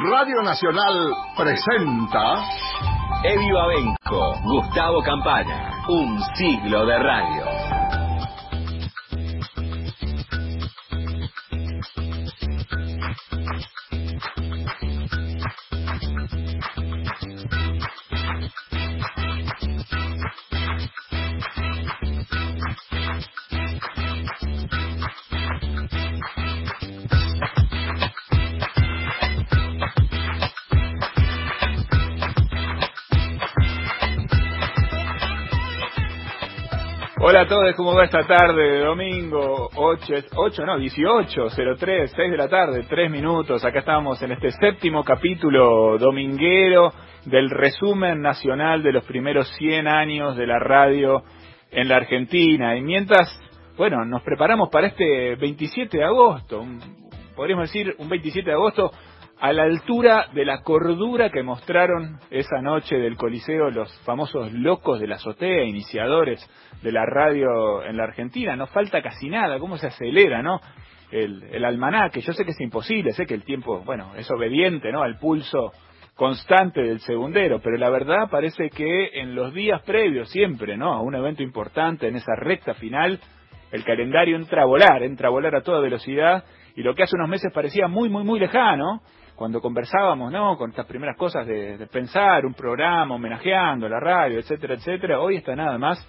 Radio Nacional presenta Eddie Babenco, Gustavo Campana, un siglo de radio. Todos, ¿cómo va esta tarde de domingo? 8, 8 no, 18, 03, 6 de la tarde, 3 minutos. Acá estamos en este séptimo capítulo dominguero del resumen nacional de los primeros 100 años de la radio en la Argentina. Y mientras, bueno, nos preparamos para este 27 de agosto, podríamos decir un 27 de agosto a la altura de la cordura que mostraron esa noche del Coliseo los famosos locos de la azotea, iniciadores de la radio en la Argentina. No falta casi nada, cómo se acelera, ¿no? El, el almanaque, yo sé que es imposible, sé que el tiempo, bueno, es obediente, ¿no? Al pulso constante del segundero, pero la verdad parece que en los días previos siempre, ¿no? A un evento importante, en esa recta final, el calendario entra a volar, entra a volar a toda velocidad, y lo que hace unos meses parecía muy, muy, muy lejano, cuando conversábamos, ¿no? Con estas primeras cosas de, pensar un programa homenajeando la radio, etcétera, etcétera, hoy está nada más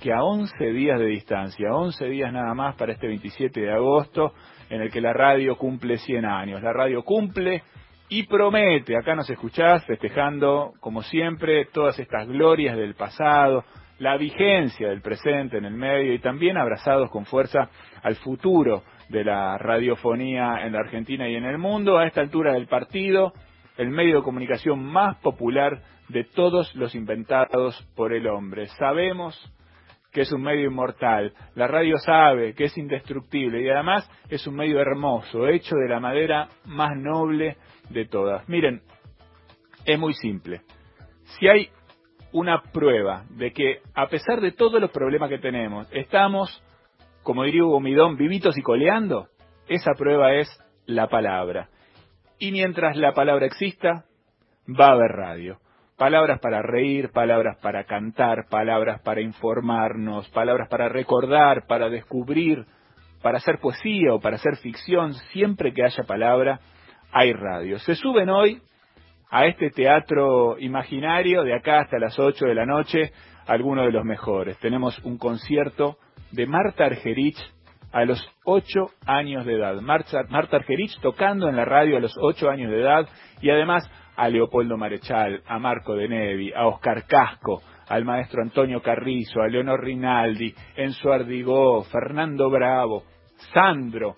que a 11 días de distancia, 11 días nada más para este 27 de agosto, en el que la radio cumple 100 años. La radio cumple y promete, acá nos escuchás festejando, como siempre, todas estas glorias del pasado, la vigencia del presente en el medio y también abrazados con fuerza al futuro de la radiofonía en la Argentina y en el mundo. A esta altura del partido, el medio de comunicación más popular de todos los inventados por el hombre. Sabemos que es un medio inmortal, la radio sabe que es indestructible y además es un medio hermoso, hecho de la madera más noble de todas. Miren, es muy simple. Si hay una prueba de que a pesar de todos los problemas que tenemos, estamos como diría Hugo Midón, vivitos y coleando, esa prueba es la palabra. Y mientras la palabra exista, va a haber radio. Palabras para reír, palabras para cantar, palabras para informarnos, palabras para recordar, para descubrir, para hacer poesía o para hacer ficción, siempre que haya palabra, hay radio. Se suben hoy a este teatro imaginario de acá hasta las 8 de la noche, algunos de los mejores. Tenemos un concierto de Marta Argerich a los 8 años de edad. Marta, Argerich tocando en la radio a los 8 años de edad y además a Leopoldo Marechal, a Marco de Nevi, a Oscar Casco, al maestro Antonio Carrizo, a Leonor Rinaldi, Enzo Ardigó, Fernando Bravo, Sandro,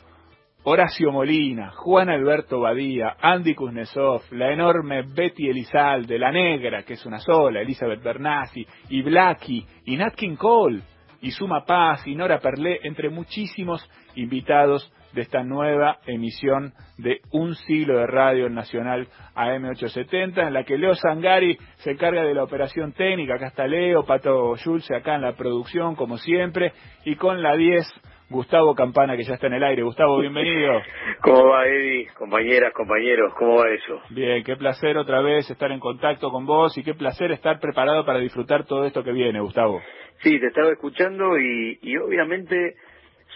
Horacio Molina, Juan Alberto Badía, Andy Kuznetsov, la enorme Betty Elizalde, la negra, que es una sola, Elizabeth Bernassi, y Blackie, y Nat King Cole, y Suma Paz y Nora Perlé, entre muchísimos invitados de esta nueva emisión de Un siglo de radio nacional AM870, en la que Leo Sangari se encarga de la operación técnica, acá está Leo, Pato Schulze acá en la producción, como siempre, y con la 10, Gustavo Campana, que ya está en el aire. Gustavo, bienvenido. ¿Cómo va, Eddie? Compañeras, compañeros, ¿cómo va eso? Bien, qué placer otra vez estar en contacto con vos y qué placer estar preparado para disfrutar todo esto que viene, Gustavo. Sí, te estaba escuchando y, y obviamente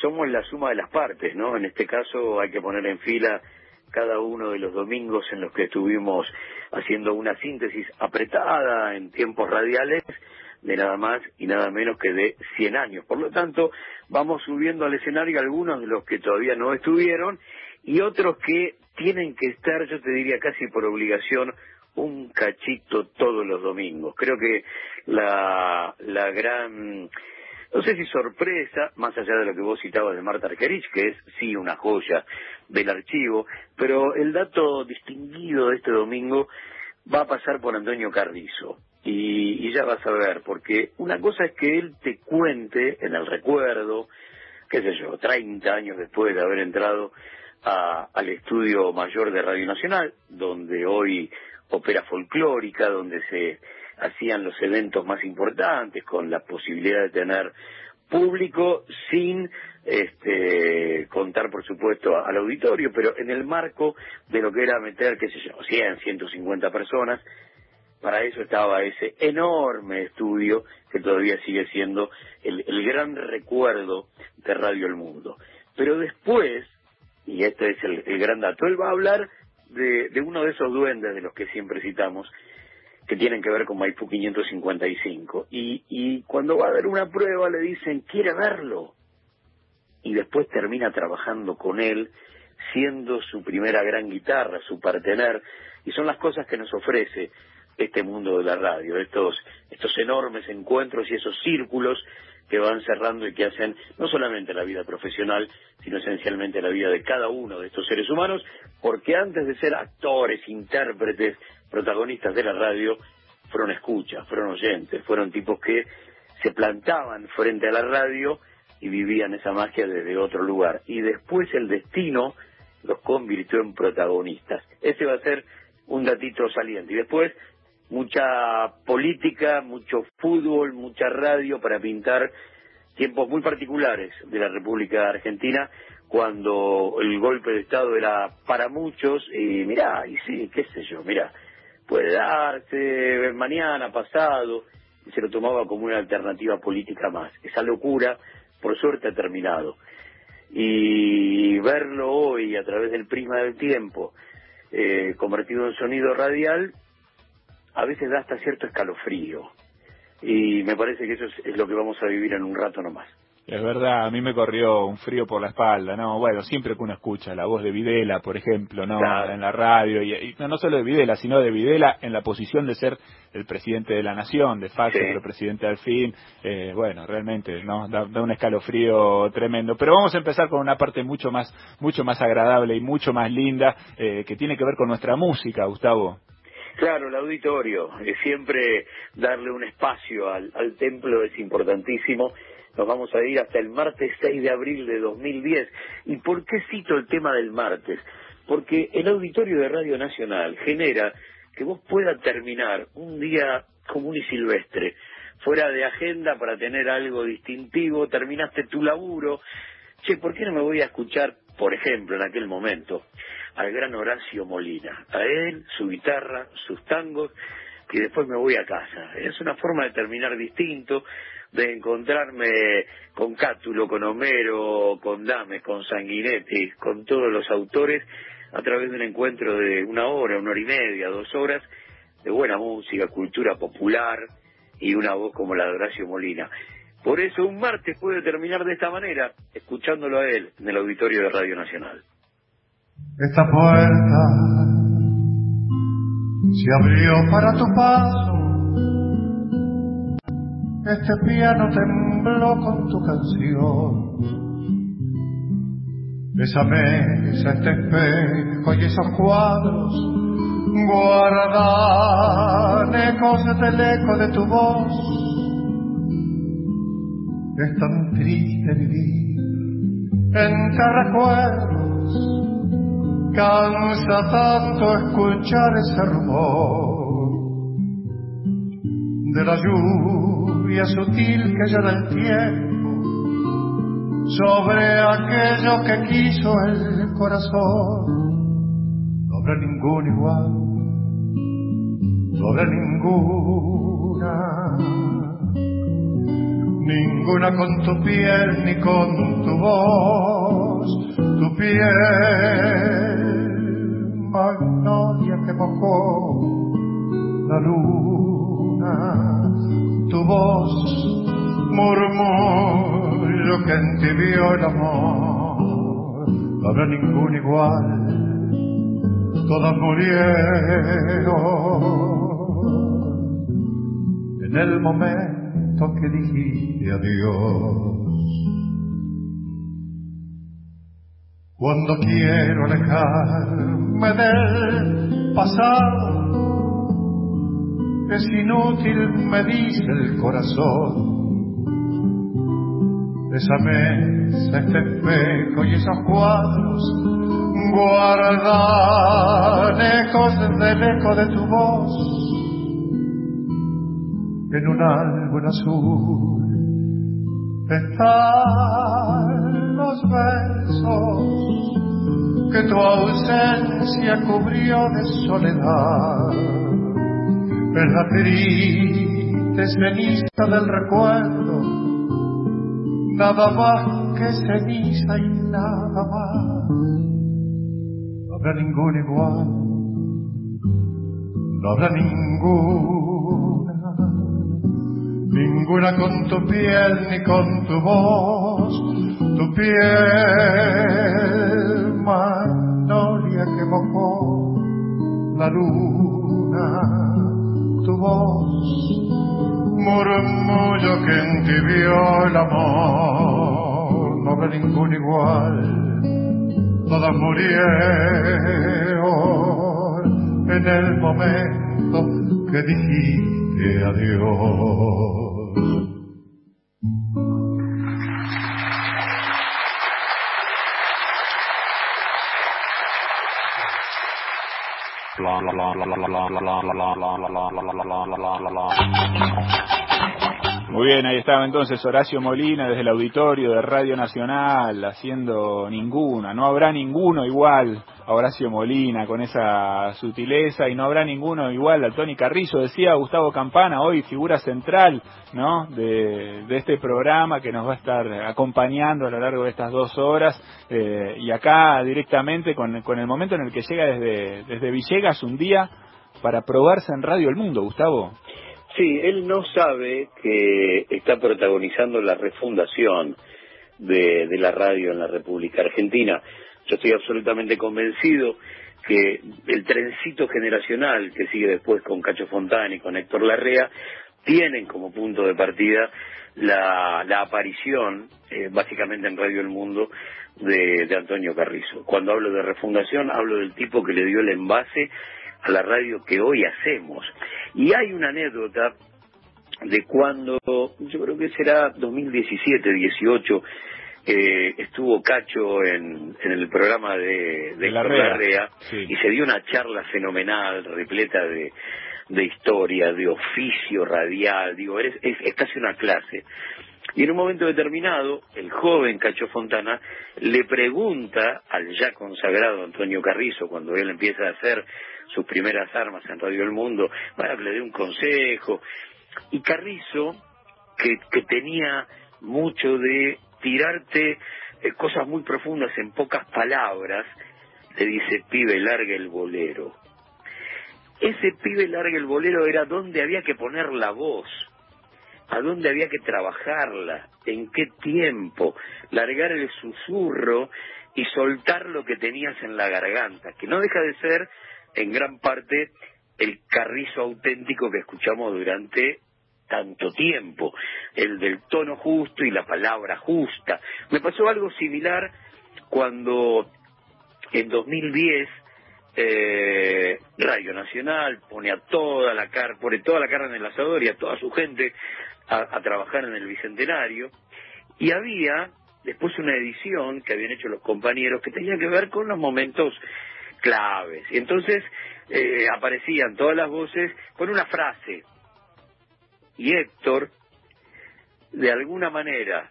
somos la suma de las partes, ¿no? En este caso hay que poner en fila cada uno de los domingos en los que estuvimos haciendo una síntesis apretada en tiempos radiales de nada más y nada menos que de 100 años. Por lo tanto, vamos subiendo al escenario algunos de los que todavía no estuvieron y otros que tienen que estar, yo te diría casi por obligación, un cachito todos los domingos. Creo que la, la gran, no sé si sorpresa, más allá de lo que vos citabas de Marta Argerich, que es sí una joya del archivo, pero el dato distinguido de este domingo va a pasar por Antonio Carrizo. Y, y ya vas a ver, porque una cosa es que él te cuente en el recuerdo, qué sé yo, 30 años después de haber entrado a, al estudio mayor de Radio Nacional, donde hoy ópera folclórica, donde se hacían los eventos más importantes, con la posibilidad de tener público sin este, contar, por supuesto, al auditorio, pero en el marco de lo que era meter, qué sé yo, 100, 150 personas, para eso estaba ese enorme estudio que todavía sigue siendo el, gran recuerdo de Radio El Mundo. Pero después, y este es el, gran dato, él va a hablar de, de uno de esos duendes de los que siempre citamos, que tienen que ver con Maipú 555. Y, y cuando va a dar una prueba le dicen, ¿quiere verlo? Y después termina trabajando con él, siendo su primera gran guitarra, su partener, y son las cosas que nos ofrece este mundo de la radio, estos, estos enormes encuentros y esos círculos que van cerrando y que hacen no solamente la vida profesional, sino esencialmente la vida de cada uno de estos seres humanos, porque antes de ser actores, intérpretes, protagonistas de la radio, fueron escuchas, fueron oyentes, fueron tipos que se plantaban frente a la radio y vivían esa magia desde otro lugar. Y después el destino los convirtió en protagonistas. Ese va a ser un datito saliente. Y después mucha política, mucho fútbol, mucha radio para pintar tiempos muy particulares de la República Argentina cuando el golpe de Estado era para muchos y mirá, y sí, qué sé yo, mirá, puede darse mañana, pasado, y se lo tomaba como una alternativa política más. Esa locura, por suerte, ha terminado. Y verlo hoy a través del prisma del tiempo, eh, convertido en sonido radial, a veces da hasta cierto escalofrío. Y me parece que eso es, lo que vamos a vivir en un rato nomás. Es verdad, a mí me corrió un frío por la espalda, ¿no? Bueno, siempre que uno escucha la voz de Videla, por ejemplo, ¿no? En la radio, y, no, solo de Videla, sino de Videla en la posición de ser el presidente de la nación, de facto, el presidente al fin, eh, bueno, realmente, ¿no? Da, un escalofrío tremendo. Pero vamos a empezar con una parte mucho más, mucho más agradable y mucho más linda, eh, que tiene que ver con nuestra música, Gustavo. Claro, el auditorio, siempre darle un espacio al, templo es importantísimo. Nos vamos a ir hasta el martes 6 de abril de 2010. ¿Y por qué cito el tema del martes? Porque el auditorio de Radio Nacional genera que vos puedas terminar un día común y silvestre, fuera de agenda para tener algo distintivo, terminaste tu laburo. Che, ¿por qué no me voy a escuchar, por ejemplo, en aquel momento, al gran Horacio Molina, a él, su guitarra, sus tangos, y después me voy a casa. Es una forma de terminar distinto, de encontrarme con Cátulo, con Homero, con Dames, con Sanguinetti, con todos los autores, a través de un encuentro de una hora, una hora y media, dos horas, de buena música, cultura popular y una voz como la de Horacio Molina. Por eso un martes puede terminar de esta manera, escuchándolo a él en el auditorio de Radio Nacional. Esta puerta se abrió para tu paso. Este piano tembló con tu canción. Esa mesa, este espejo y esos cuadros guardan ecos del eco de tu voz. Es tan triste vivir entre recuerdos cansa tanto escuchar ese rumor de la lluvia sutil que llena el tiempo sobre aquello que quiso el corazón. No habrá ningún igual, habrá ninguna, ninguna con tu piel ni con tu voz, tu piel magnolia que mojó la luna, tu voz murmullo que entibió el amor, no habrá ningún igual, todas murieron. En el momento que dijiste adiós. Cuando quiero alejarme del pasado, es inútil, me dice el corazón. Esa mesa, este espejo y esos cuadros guardan ecos del eco de tu voz en un álbum azul. Está los besos que tu ausencia cubrió de soledad. En la triste ceniza del recuerdo, nada más que ceniza y nada más. No habrá ningún igual, no habrá ninguna, ninguna con tu piel ni con tu voz, tu piel magnolia que mojó la luna, tu voz murmullo que entibió el amor, no habrá ningún igual. Todas murieron en el momento que dijiste adiós. Muy bien, ahí estaba entonces Horacio Molina desde el auditorio de Radio Nacional haciendo ninguna, no habrá ninguno igual a Horacio Molina con esa sutileza y no habrá ninguno igual a Tony Carrizo, decía Gustavo Campana, hoy figura central ¿no? de, este programa que nos va a estar acompañando a lo largo de estas dos horas eh, y acá directamente con, con el momento en el que llega desde, desde Villegas un día para probarse en Radio El Mundo, Gustavo. Sí, él no sabe que está protagonizando la refundación de, de la radio en la República Argentina. Yo estoy absolutamente convencido que el trencito generacional que sigue después con Cacho Fontana y con Héctor Larrea tienen como punto de partida la, la aparición, eh, básicamente en Radio El Mundo, de, de Antonio Carrizo. Cuando hablo de refundación, hablo del tipo que le dio el envase a la radio que hoy hacemos. Y hay una anécdota de cuando, yo creo que será 2017, 18, eh, estuvo Cacho en, en el programa de, de Larrea sí. y se dio una charla fenomenal, repleta de, de historia, de oficio radial, digo, es, es, es casi una clase. Y en un momento determinado, el joven Cacho Fontana le pregunta al ya consagrado Antonio Carrizo, cuando él empieza a hacer sus primeras armas en Radio El Mundo, para que le dé un consejo. Y Carrizo, que, que tenía mucho de tirarte eh, cosas muy profundas en pocas palabras, le dice, pibe, larga el bolero. Ese pibe larga el bolero era donde había que poner la voz, a dónde había que trabajarla, en qué tiempo, largar el susurro y soltar lo que tenías en la garganta, que no deja de ser en gran parte el carrizo auténtico que escuchamos durante tanto tiempo, el del tono justo y la palabra justa. Me pasó algo similar cuando en 2010 eh, Radio Nacional pone a toda la car pone toda la carne en el asador y a toda su gente a, a trabajar en el bicentenario y había después una edición que habían hecho los compañeros que tenía que ver con los momentos claves y entonces eh, aparecían todas las voces con una frase y Héctor de alguna manera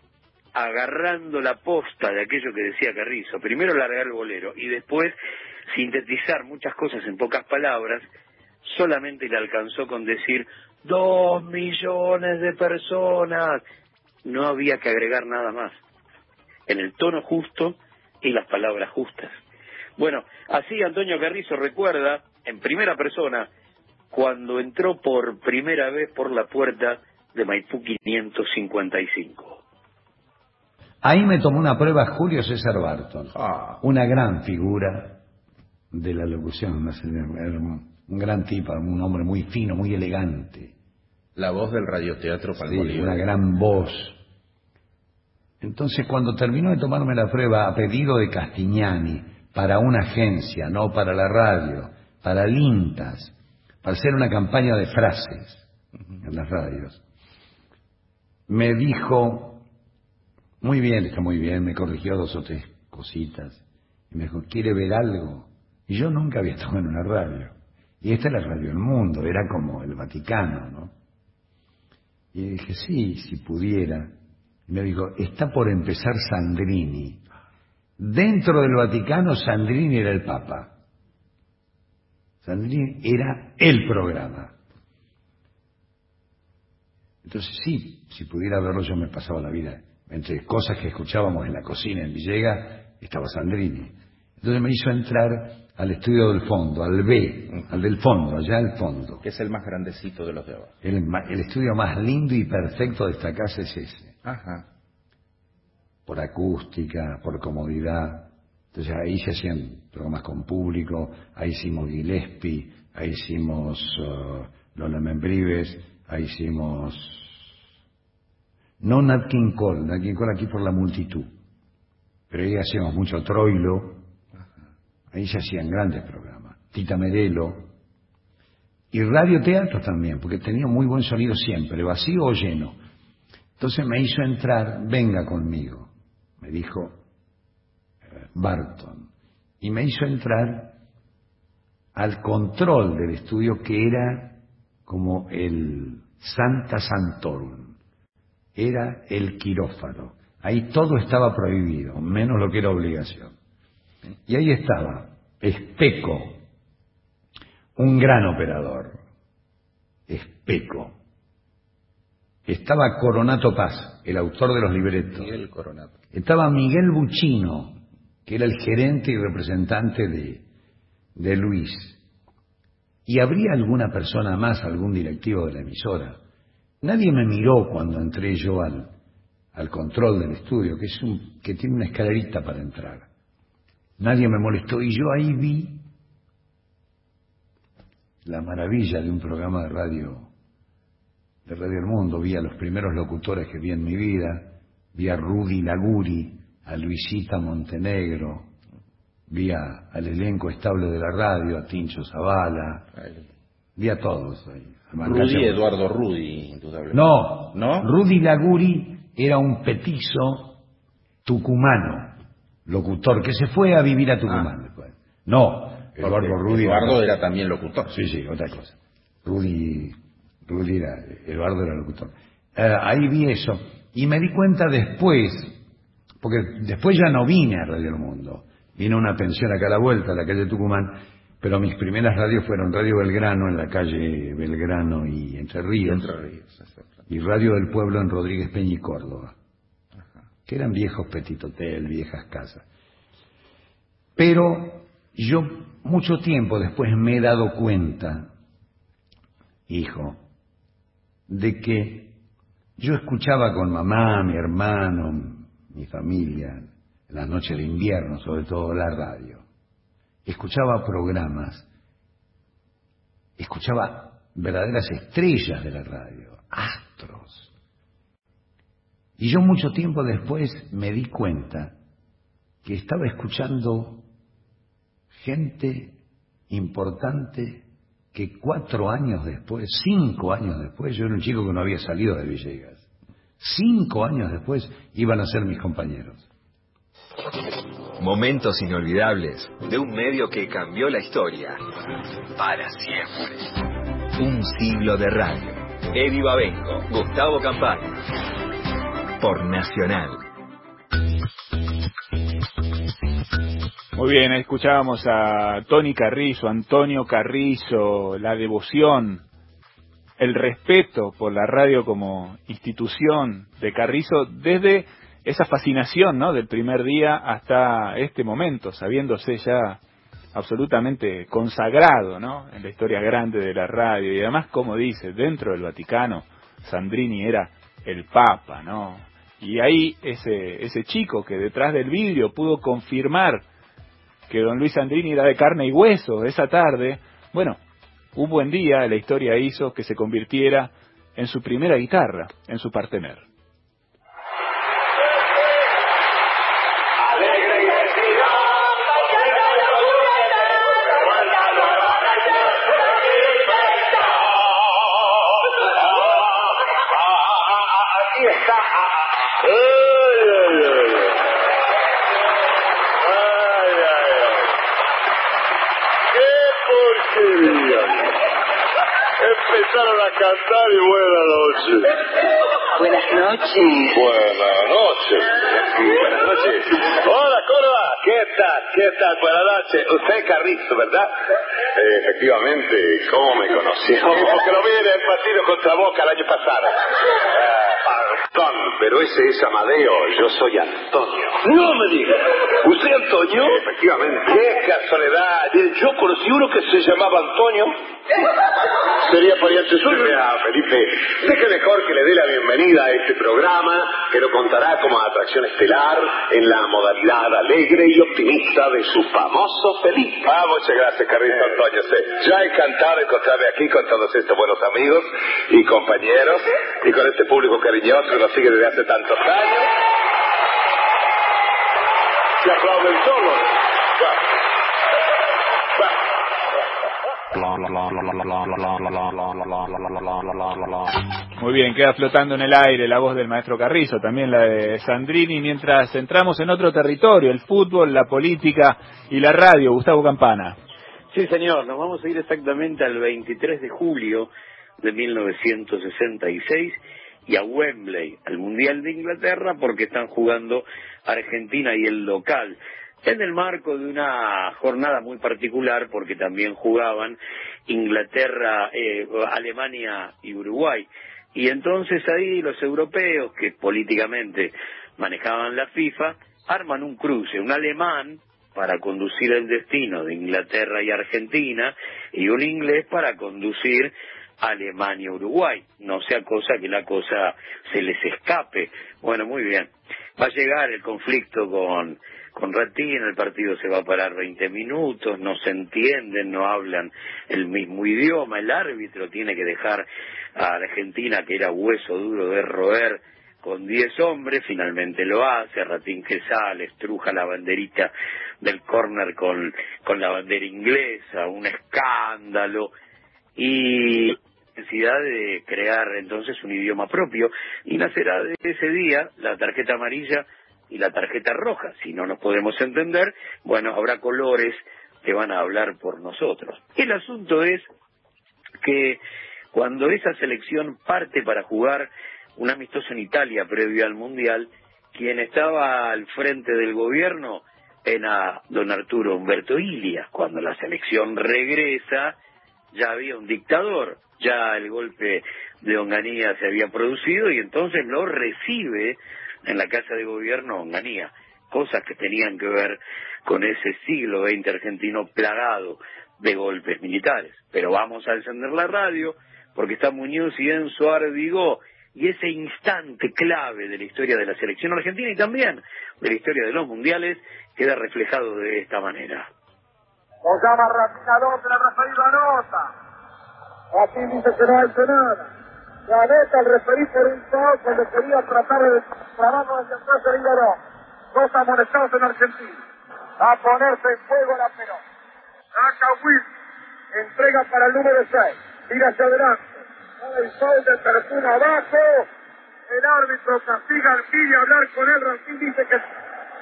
agarrando la posta de aquello que decía Carrizo, primero largar el bolero y después sintetizar muchas cosas en pocas palabras, solamente le alcanzó con decir dos millones de personas. No había que agregar nada más. En el tono justo y las palabras justas. Bueno, así Antonio Carrizo recuerda en primera persona cuando entró por primera vez por la puerta de Maipú 555. Ahí me tomó una prueba Julio César Barton, una gran figura de la locución, un gran tipo, un hombre muy fino, muy elegante, La voz del radioteatro sí, Palmolive. una gran voz. Entonces, cuando terminó de tomarme la prueba a pedido de Castignani, para una agencia, no para la radio, para Lintas, para hacer una campaña de frases en las radios, me dijo, muy bien, está muy bien, me corrigió dos o tres cositas, y me dijo, ¿quiere ver algo? Y yo nunca había estado en una radio. Y esta es la radio del mundo, era como el Vaticano, ¿no? Y dije, sí, si pudiera. Y me dijo, está por empezar Sandrini. Dentro del Vaticano, Sandrini era el Papa. Sandrini era el programa. Entonces sí, si pudiera verlo yo me pasaba la vida. Entre cosas que escuchábamos en la cocina en Villegas, estaba Sandrini. Entonces me hizo entrar al estudio del fondo, al B, al del fondo, allá al fondo. Que es el más grandecito de los de abajo. El, el estudio más lindo y perfecto de esta casa es ese. Ajá. Por acústica, por comodidad. Entonces ahí se hacían programas con público, ahí hicimos Gillespie, ahí hicimos uh, Lola Membrives, ahí hicimos... No Nat King Cole, Nat King Cole aquí por la multitud. Pero ahí hacíamos mucho Troilo, ahí se hacían grandes programas. Tita Merelo, y radioteatro también, porque tenía muy buen sonido siempre, vacío o lleno. Entonces me hizo entrar, venga conmigo, me dijo eh, Barton, y me hizo entrar al control del estudio que era como el Santa Santorum, era el quirófano. Ahí todo estaba prohibido, menos lo que era obligación. Y ahí estaba, Especo, un gran operador, Especo. Estaba Coronato Paz, el autor de los libretos. Miguel Coronado. Estaba Miguel Buchino, que era el gerente y representante de, de Luis. Y habría alguna persona más, algún directivo de la emisora. Nadie me miró cuando entré yo al, al control del estudio, que, es un, que tiene una escalerita para entrar. Nadie me molestó y yo ahí vi la maravilla de un programa de radio, de Radio El Mundo. Vi a los primeros locutores que vi en mi vida. Vi a Rudy Laguri, a Luisita Montenegro, vi a- al elenco estable de la radio, a Tincho Zavala, vi a todos ahí. a Rudy Eduardo Rudy, indudablemente. No, ¿No? Rudy Laguri era un petizo tucumano, locutor, que se fue a vivir a Tucumán después. No, Eduardo Rudy. Eduardo era también locutor. Sí, sí, otra cosa. Rudy, Rudy era, Eduardo era locutor. Eh, ahí vi eso. Y me di cuenta después, porque después ya no vine a Radio El Mundo. Vine a una pensión acá a la vuelta, a la calle Tucumán, pero mis primeras radios fueron Radio Belgrano en la calle Belgrano y Entre Ríos, Entre Ríos, y Radio del Pueblo en Rodríguez Peña y Córdoba, que eran viejos petit hotel, viejas casas. Pero yo mucho tiempo después me he dado cuenta, hijo, de que yo escuchaba con mamá, mi hermano, mi familia, en las noches de invierno, sobre todo la radio. Escuchaba programas, escuchaba verdaderas estrellas de la radio, astros. Y yo mucho tiempo después me di cuenta que estaba escuchando gente importante que cuatro años después, cinco años después, yo era un chico que no había salido de Villegas, cinco años después iban a ser mis compañeros. Momentos inolvidables de un medio que cambió la historia para siempre. Un siglo de radio. Eddie Babenco, Gustavo Campana. Por Nacional. Muy bien, escuchábamos a Tony Carrizo, Antonio Carrizo, la devoción, el respeto por la radio como institución de Carrizo desde esa fascinación, ¿no? Del primer día hasta este momento, sabiéndose ya absolutamente consagrado, ¿no? En la historia grande de la radio y además, como dice, dentro del Vaticano, Sandrini era el Papa, ¿no? Y ahí ese ese chico que detrás del vidrio pudo confirmar que don Luis Sandrini era de carne y hueso esa tarde, bueno, un buen día la historia hizo que se convirtiera en su primera guitarra, en su partener. Noches. Buenas noches. Buenas noches. Hola, Córdoba. ¿qué tal? ¿Qué tal? Buenas noches. Usted es Carrizo, ¿verdad? Eh, efectivamente, ¿cómo me conoció? Porque lo vi en el partido contra Boca el año pasado. Perdón, pero ese es Amadeo, yo soy Antonio. No me diga. ¿Usted Antonio? Efectivamente. Qué casualidad. Yo conocí uno que se llamaba Antonio. ¿Sería pariente suyo? Mira, Felipe, deje mejor que le dé la bienvenida a este programa que lo contará como atracción estelar en la modalidad alegre y optimista de su famoso Felipe. Ah, muchas gracias, Carrito Antonio. Sí. Ya encantado de encontrarme aquí con todos estos buenos amigos y compañeros y con este público cariñoso que nos sigue desde hace tantos años. Se aplauden todos. Muy bien, queda flotando en el aire la voz del maestro Carrizo, también la de Sandrini, mientras entramos en otro territorio, el fútbol, la política y la radio. Gustavo Campana. Sí, señor, nos vamos a ir exactamente al 23 de julio de 1966 y a Wembley, al Mundial de Inglaterra, porque están jugando Argentina y el local. En el marco de una jornada muy particular, porque también jugaban Inglaterra, eh, Alemania y Uruguay. Y entonces ahí los europeos, que políticamente manejaban la FIFA, arman un cruce, un alemán para conducir el destino de Inglaterra y Argentina, y un inglés para conducir Alemania-Uruguay. No sea cosa que la cosa se les escape. Bueno, muy bien. Va a llegar el conflicto con, con Ratín, el partido se va a parar 20 minutos, no se entienden, no hablan el mismo idioma, el árbitro tiene que dejar a Argentina, que era hueso duro de roer, con 10 hombres, finalmente lo hace, Ratín que sale, estruja la banderita del córner con, con la bandera inglesa, un escándalo, y necesidad de crear entonces un idioma propio y nacerá de ese día la tarjeta amarilla y la tarjeta roja. Si no nos podemos entender, bueno, habrá colores que van a hablar por nosotros. El asunto es que cuando esa selección parte para jugar un amistoso en previo al Mundial, quien estaba al frente del gobierno era don Arturo Humberto Ilias. Cuando la selección regresa, ya había un dictador, ya el golpe de Onganía se había producido y entonces lo recibe en la Casa de Gobierno Onganía, cosas que tenían que ver con ese siglo XX argentino plagado de golpes militares. Pero vamos a encender la radio porque está Muñoz y Enzo Ardigó y ese instante clave de la historia de la selección argentina y también de la historia de los mundiales queda reflejado de esta manera. Nos llama Rafinador la referido anota. Aquí dice que no nada. La neta el referí por un foul cuando quería tratar de trabajo hacia atrás de Higuerón. Dos amonestados en Argentina. A ponerse en fuego la pelota. Saca. Entrega para el número 6. Tira hacia adelante. El foul de Perfumo abajo. El árbitro castiga al pide hablar con él. Rancín dice que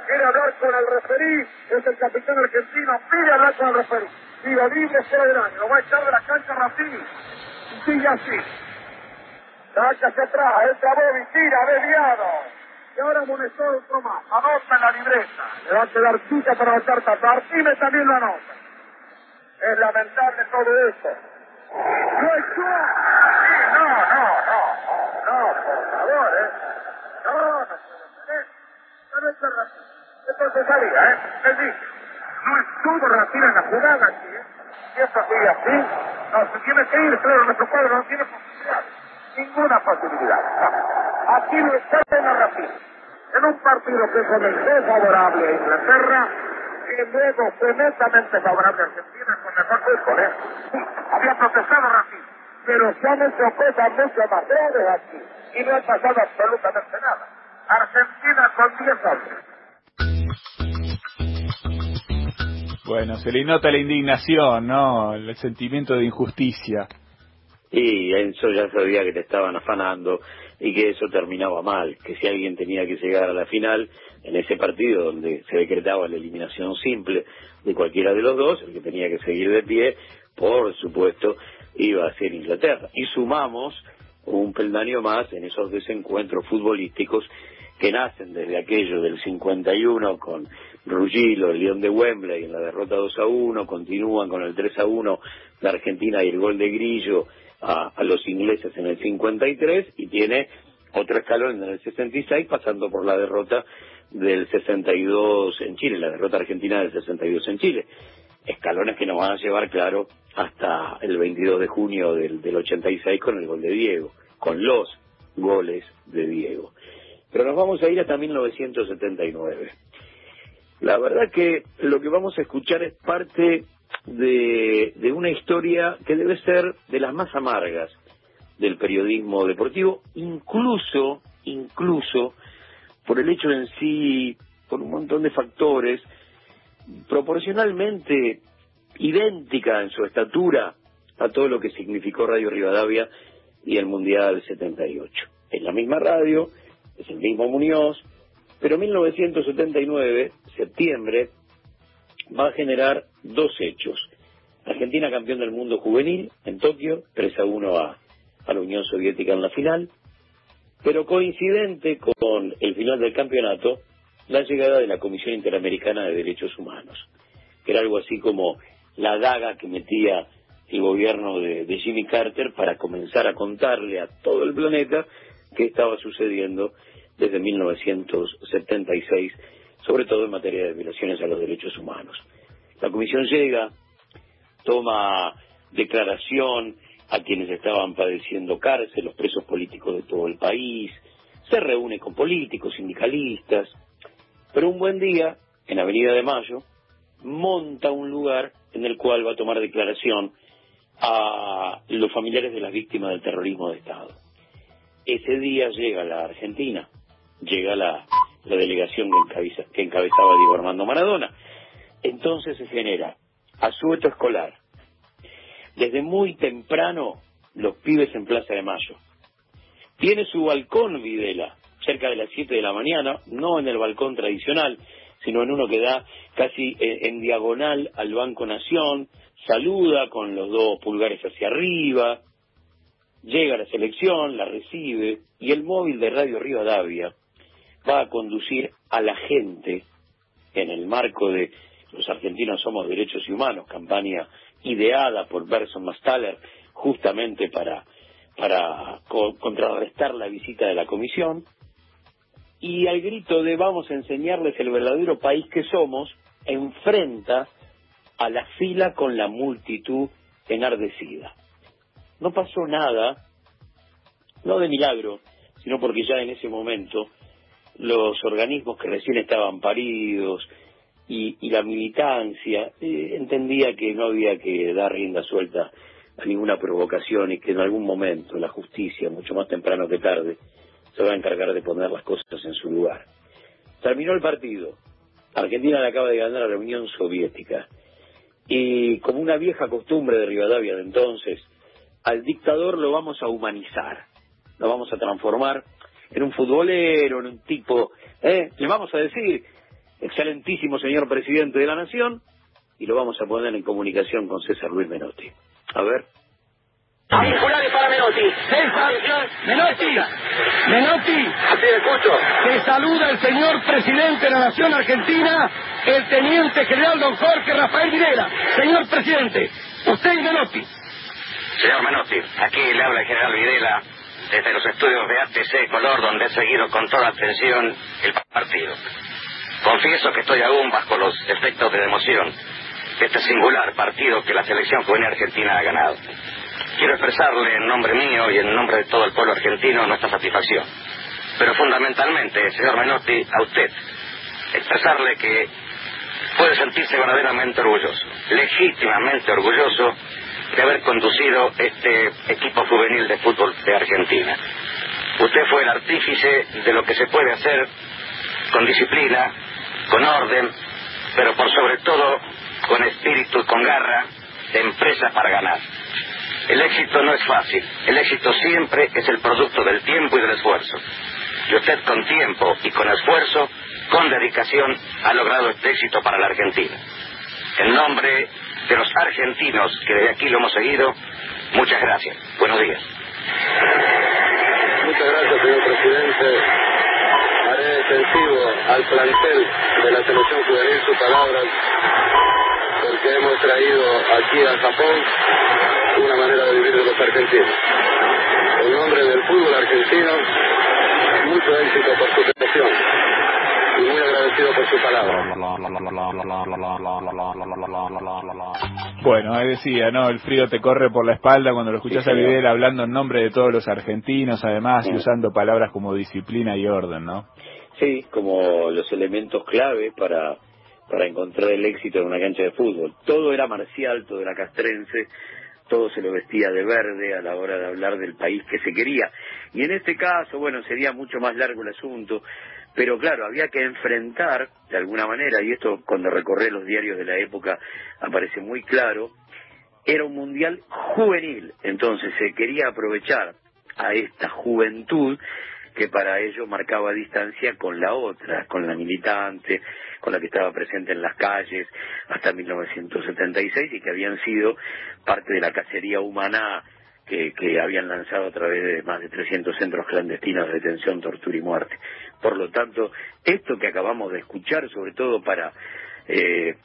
quiere hablar con el referí. Es el capitán argentino. Pide hablar con el referí. Tiro libre, fuera del año. Lo va a echar de la cancha Rancini. Sigue así. Saca hacia atrás, entra Bobby, tira, desviado. Y ahora amonestó otro más. Anota en la libreta. Le va a quedar chica para anotar tapa. Martínez también lo anota. Es lamentable todo esto. ¡No echó! No, no, no. No, por favor, ¿eh? No, no, no. No, no echa Ratín. Entonces salía, ¿eh? Él dice. No estuvo Ratín en la jugada aquí, ¿eh? Si esto sigue así, no, se tiene que ir, claro, nuestro cuadro no tiene posibilidad ninguna posibilidad. Aquí lo echan a Ratín. En un partido que comenzó favorable a Inglaterra, y luego fue netamente favorable a Argentina con mejor fútbol, ¿eh? Había protestado Ratín, pero se han hecho cosas mucho más graves aquí, y no ha pasado absolutamente nada. Argentina con 10 hombres. Bueno, se le nota la indignación, ¿no? El sentimiento de injusticia. Y Enzo ya sabía que te estaban afanando y que eso terminaba mal, que si alguien tenía que llegar a la final en ese partido donde se decretaba la eliminación simple de cualquiera de los dos, el que tenía que seguir de pie, por supuesto, iba a ser Inglaterra. Y sumamos un peldaño más en esos desencuentros futbolísticos que nacen desde aquello del 51 con Ruggilo, el León de Wembley en la derrota 2 a 1, continúan con el 3 a 1 de Argentina y el gol de Grillo a, a los ingleses en el 53 y tiene otro escalón en el 66 pasando por la derrota del 62 en Chile, la derrota argentina del 62 en Chile. Escalones que nos van a llevar, claro, hasta el 22 de junio del, del 86 con el gol de Diego, con los goles de Diego. Pero nos vamos a ir hasta 1979. La verdad que lo que vamos a escuchar es parte de, una historia que debe ser de las más amargas del periodismo deportivo, incluso, incluso por el hecho en sí, por un montón de factores, proporcionalmente idéntica en su estatura a todo lo que significó Radio Rivadavia y el Mundial 78. Es la misma radio, es el mismo Muñoz, pero 1979, septiembre, va a generar dos hechos. Argentina campeón del mundo juvenil en Tokio, 3 a 1 a, la Unión Soviética en la final, pero coincidente con el final del campeonato, la llegada de la Comisión Interamericana de Derechos Humanos, que era algo así como la daga que metía el gobierno de, de Jimmy Carter para comenzar a contarle a todo el planeta qué estaba sucediendo desde 1976, sobre todo en materia de violaciones a los derechos humanos. La comisión llega, toma declaración a quienes estaban padeciendo cárcel, los presos políticos de todo el país, se reúne con políticos, sindicalistas, pero un buen día, en Avenida de Mayo, monta un lugar en el cual va a tomar declaración a los familiares de las víctimas del terrorismo de Estado. Ese día llega la Argentina, llega la, la delegación que, encabeza, que encabezaba Diego Armando Maradona. Entonces se genera asueto escolar. Desde muy temprano, los pibes en Plaza de Mayo. Tiene su balcón Videla, cerca de las 7 de la mañana, no en el balcón tradicional, sino en uno que da casi en, diagonal al Banco Nación, saluda con los dos pulgares hacia arriba, llega a la selección, la recibe, y el móvil de Radio Rivadavia va a conducir a la gente en el marco de Los Argentinos Somos Derechos Humanos, campaña ideada por Berson Mastaler justamente para, para co contrarrestar la visita de la comisión, y al grito de vamos a enseñarles el verdadero país que somos, enfrenta a la fila con la multitud enardecida. No pasó nada, no de milagro, sino porque ya en ese momento los organismos que recién estaban paridos y, y la militancia eh, entendía que no había que dar rienda suelta a ninguna provocación y que en algún momento la justicia, mucho más temprano que tarde, se va a encargar de poner las cosas en su lugar. Terminó el partido. Argentina le acaba de ganar a la Unión Soviética. Y como una vieja costumbre de Rivadavia de entonces, al dictador lo vamos a humanizar, lo vamos a transformar en un futbolero, en un tipo, ¿eh? le vamos a decir, excelentísimo señor presidente de la Nación, y lo vamos a poner en comunicación con César Luis Menotti. A ver. Auriculares para Menotti. César, Menotti, Menotti. Así escucho. Te saluda el señor presidente de la Nación Argentina, el teniente general don Jorge Rafael Videla. Señor presidente, usted y Menotti. Señor Menotti, aquí le habla el general Videla desde los estudios de ATC Color, donde he seguido con toda atención el partido. Confieso que estoy aún bajo los efectos de emoción de este singular partido que la selección juvenil argentina ha ganado. Quiero expresarle en nombre mío y en nombre de todo el pueblo argentino nuestra satisfacción. Pero fundamentalmente, señor Menotti, a usted, expresarle que puede sentirse verdaderamente orgulloso, legítimamente orgulloso de haber conducido este equipo juvenil de fútbol de Argentina. Usted fue el artífice de lo que se puede hacer con disciplina, con orden, pero por sobre todo con espíritu y con garra de empresa para ganar. El éxito no es fácil, el éxito siempre es el producto del tiempo y del esfuerzo. Y usted con tiempo y con esfuerzo, con dedicación, ha logrado este éxito para la Argentina. En nombre de los argentinos que desde aquí lo hemos seguido, muchas gracias. Buenos días. Muchas gracias, señor presidente. manera extensivo al plantel de la selección juvenil sus palabras, porque hemos traído aquí a Japón una manera de vivir de los argentinos. En nombre del fútbol argentino, mucho éxito por su selección y muy agradecido por su palabra. Bueno, ahí decía, ¿no? El frío te corre por la espalda cuando lo escuchas Sí, a. Videla hablando en nombre de todos los argentinos, además, y usando palabras como disciplina y orden, ¿no? Sí, como los elementos clave para, para encontrar el éxito en una cancha de fútbol. Todo era marcial, todo era castrense, todo se lo vestía de verde a la hora de hablar del país que se quería. Y en este caso, bueno, sería mucho más largo el asunto, pero claro, había que enfrentar de alguna manera, y esto cuando recorré los diarios de la época aparece muy claro, era un mundial juvenil, entonces se quería aprovechar a esta juventud que para ello marcaba distancia con la otra, con la militante, con la que estaba presente en las calles hasta 1976 y que habían sido parte de la cacería humana que, que habían lanzado a través de más de 300 centros clandestinos de detención, tortura y muerte. Por lo tanto, esto que acabamos de escuchar, sobre todo para eh,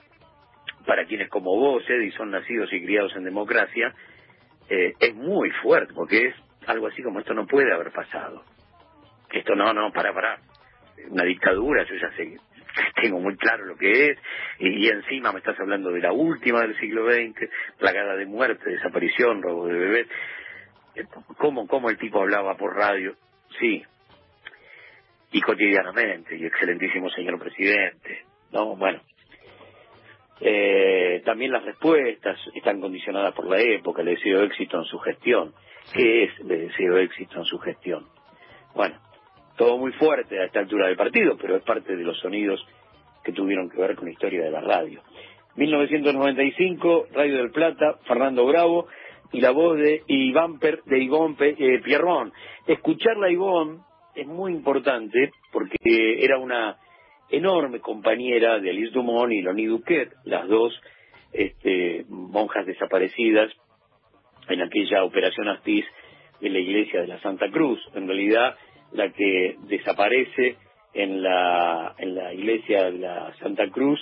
para quienes como vos, Eddie, son nacidos y criados en democracia, eh, es muy fuerte, porque es algo así como esto no puede haber pasado. Esto no, no, para, para. Una dictadura, yo ya sé, tengo muy claro lo que es, y, encima me estás hablando de la última del siglo XX, plagada de muerte, desaparición, robo de bebés. ¿Cómo, ¿Cómo el tipo hablaba por radio? Sí, y cotidianamente, y excelentísimo señor presidente. No, bueno. Eh, también las respuestas están condicionadas por la época, le deseo éxito en su gestión. ¿Qué es le deseo éxito en su gestión? Bueno, todo muy fuerte a esta altura del partido, pero es parte de los sonidos que tuvieron que ver con la historia de la radio. 1995, Radio del Plata, Fernando Bravo y la voz de Iván Per- de Pe- eh, Pierrón. Escucharla Ivonne es muy importante porque era una enorme compañera de Alice Dumont y Loni Duquet, las dos este, monjas desaparecidas en aquella operación Astiz de la iglesia de la Santa Cruz. En realidad, la que desaparece en la, en la iglesia de la Santa Cruz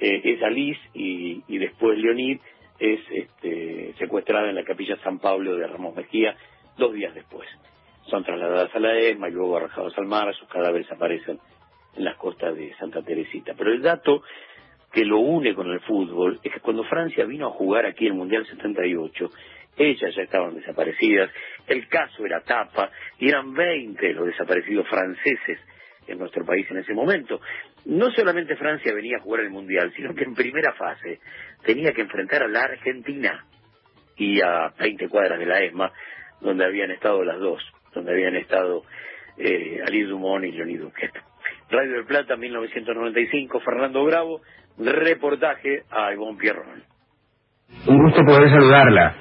eh, es Alice y, y después Leonid es este, secuestrada en la capilla San Pablo de Ramos Mejía dos días después. Son trasladadas a la ESMA y luego arrojados al mar, sus cadáveres aparecen en las costas de Santa Teresita. Pero el dato que lo une con el fútbol es que cuando Francia vino a jugar aquí el Mundial 78, ellas ya estaban desaparecidas, el caso era tapa, y eran 20 los desaparecidos franceses en nuestro país en ese momento. No solamente Francia venía a jugar el Mundial, sino que en primera fase tenía que enfrentar a la Argentina y a 20 cuadras de la ESMA, donde habían estado las dos, donde habían estado eh, Alice Dumont y Leonid Duquet. Radio del Plata, 1995, Fernando Bravo, reportaje a Ivonne Pierrón. Un gusto poder saludarla.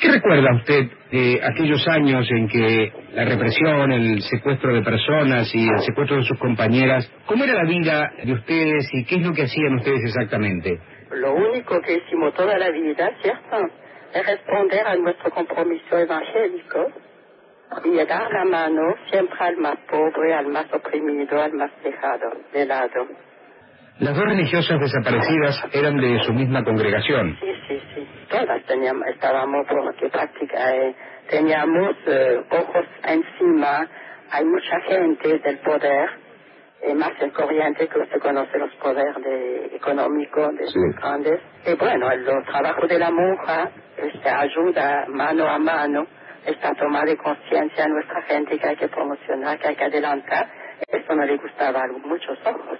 ¿Qué recuerda usted de aquellos años en que la represión, el secuestro de personas y el secuestro de sus compañeras, cómo era la vida de ustedes y qué es lo que hacían ustedes exactamente? Lo único que hicimos toda la vida, ¿cierto? Es responder a nuestro compromiso evangélico y dar la mano siempre al más pobre, al más oprimido, al más dejado de lado. Las dos religiosas desaparecidas eran de su misma congregación. Sí, sí, sí. Todas teníamos, estábamos porque práctica, eh, teníamos eh, ojos encima. Hay mucha gente del poder, eh, más el corriente que usted conoce los poderes de, económicos de Sí. los grandes. Y bueno, el, el trabajo de la monja este, ayuda mano a mano esta toma de conciencia a nuestra gente que hay que promocionar, que hay que adelantar. Eso no le gustaba a muchos ojos.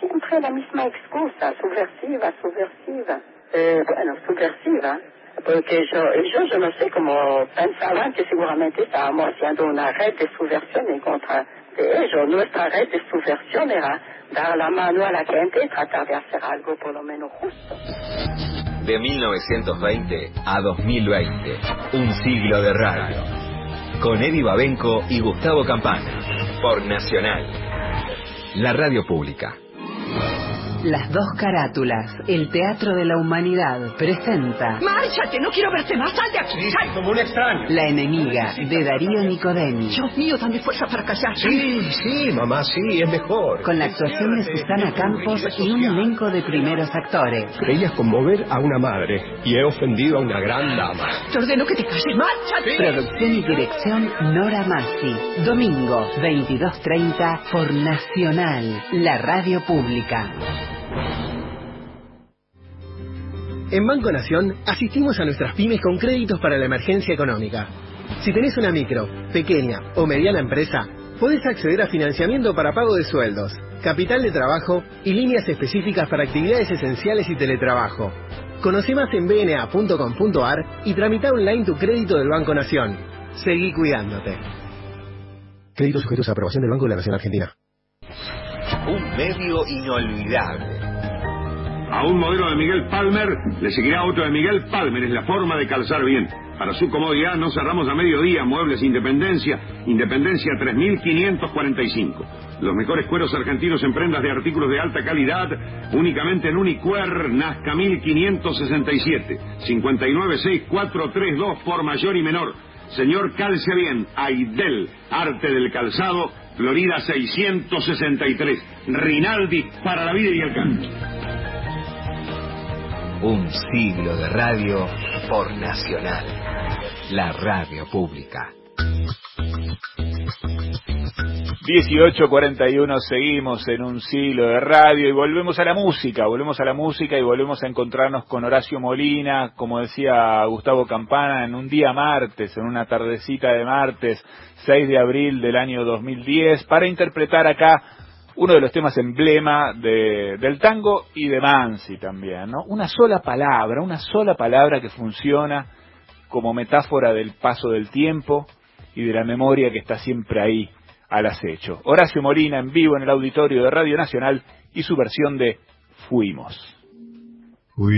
Siempre la misma excusa, subversiva, subversiva. Eh, bueno, subversiva, porque yo, yo no sé cómo pensaban que seguramente estábamos haciendo una red de subversión en contra de ellos. Nuestra red de subversión era dar la mano a la gente y tratar de hacer algo por lo menos justo. De 1920 a 2020, un siglo de radio. Con Eddie Babenco y Gustavo Campana. Por Nacional. La radio pública. Las dos carátulas, el Teatro de la Humanidad, presenta ¡Márchate! ¡No quiero verte más! ¡Sal de aquí! ¡Sal! Como un extraño. La enemiga, de Darío Nicodemi. Dios mío, dame fuerza para callar. Sí, sí, mamá, sí, es mejor. Con la actuación de Susana Campos y un elenco de primeros actores. Ella conmover a una madre y he ofendido a una gran dama. Te ordeno que te calles. ¡Márchate! Producción y dirección Nora Massi. Domingo, 22.30 por Nacional, la radio pública. En Banco Nación asistimos a nuestras pymes con créditos para la emergencia económica. Si tenés una micro, pequeña o mediana empresa, podés acceder a financiamiento para pago de sueldos, capital de trabajo y líneas específicas para actividades esenciales y teletrabajo. Conoce más en bna.com.ar y tramita online tu crédito del Banco Nación. Seguí cuidándote. Créditos sujetos a aprobación del Banco de la Nación Argentina. Un medio inolvidable. A un modelo de Miguel Palmer le seguirá otro de Miguel Palmer. Es la forma de calzar bien. Para su comodidad no cerramos a mediodía. Muebles Independencia. Independencia 3545. Los mejores cueros argentinos en prendas de artículos de alta calidad. Únicamente en Unicuer Nazca 1567. 596432 por mayor y menor. Señor Calce Bien. Aidel. Arte del calzado. Florida 663. Rinaldi para la vida y el canto. Un siglo de radio por Nacional, la radio pública. 18.41 seguimos en un siglo de radio y volvemos a la música, volvemos a la música y volvemos a encontrarnos con Horacio Molina, como decía Gustavo Campana, en un día martes, en una tardecita de martes, 6 de abril del año 2010, para interpretar acá uno de los temas emblema de, del tango y de Mansi también, ¿no? Una sola palabra, una sola palabra que funciona como metáfora del paso del tiempo y de la memoria que está siempre ahí al acecho. Horacio Molina en vivo en el auditorio de Radio Nacional y su versión de Fuimos. Fui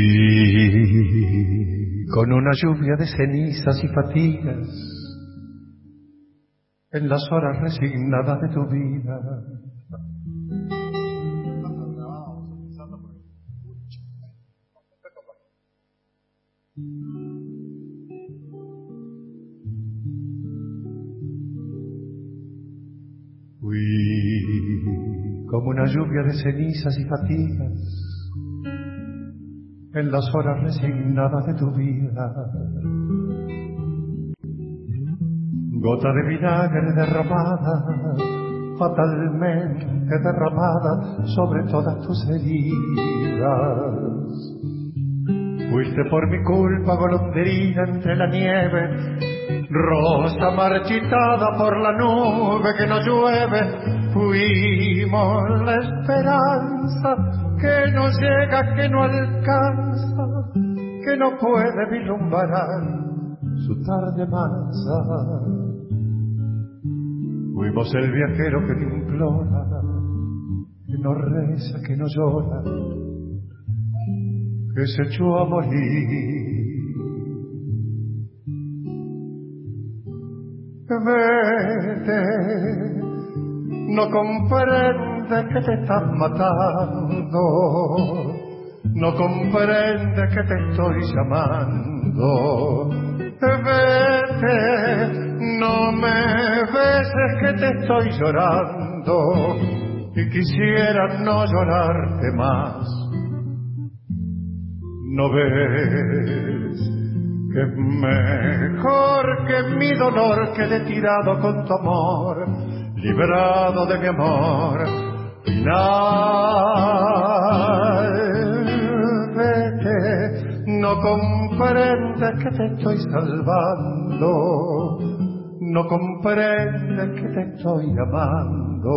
con una lluvia de cenizas y fatigas en las horas resignadas de tu vida Fui como una lluvia de cenizas y fatigas en las horas resignadas de tu vida. Gota de vinagre derramada, fatalmente derramada sobre todas tus heridas. Fuiste por mi culpa golondrina entre la nieve, rosa marchitada por la nube que no llueve. Fuimos la esperanza que no llega, que no alcanza, que no puede vislumbrar su tarde mansa. Fuimos el viajero que te implora, que no reza, que no llora que se echó a morir. Vete, no comprendes que te estás matando, no comprendes que te estoy llamando. Vete, no me beses que te estoy llorando. Y quisiera no llorarte más. ¿No ves que mejor que mi dolor quede tirado con tu amor, librado de mi amor final? Vete, no comprendes que te estoy salvando, no comprendes que te estoy amando.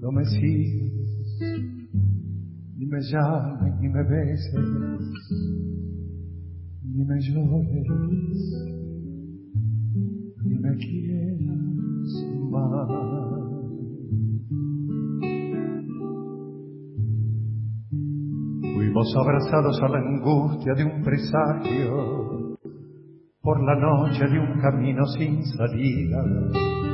No me sigues ni me llames, ni me beses, ni me llores, ni me quieras más. Fuimos abrazados a la angustia de un presagio, por la noche de un camino sin salida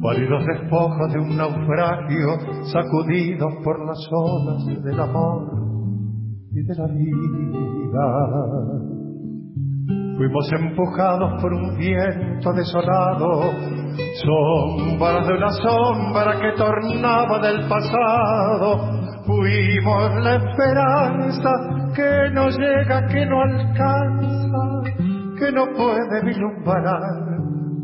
Pálidos despojos de un naufragio sacudidos por las olas del amor y de la vida. Fuimos empujados por un viento desolado, sombras de una sombra que tornaba del pasado. Fuimos la esperanza que no llega, que no alcanza, que no puede vislumbrar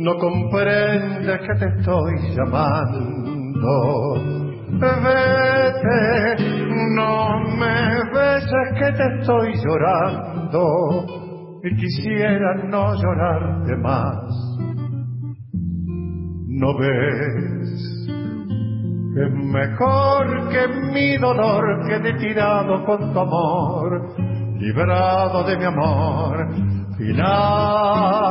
no comprendes que te estoy llamando. Vete, no me beses que te estoy llorando y quisiera no llorarte más ¿No ves que es mejor que mi dolor quede tirado con tu amor, librado de mi amor final?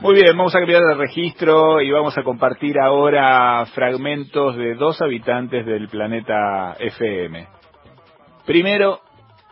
Muy bien, vamos a cambiar de registro y vamos a compartir ahora fragmentos de dos habitantes del planeta FM. Primero,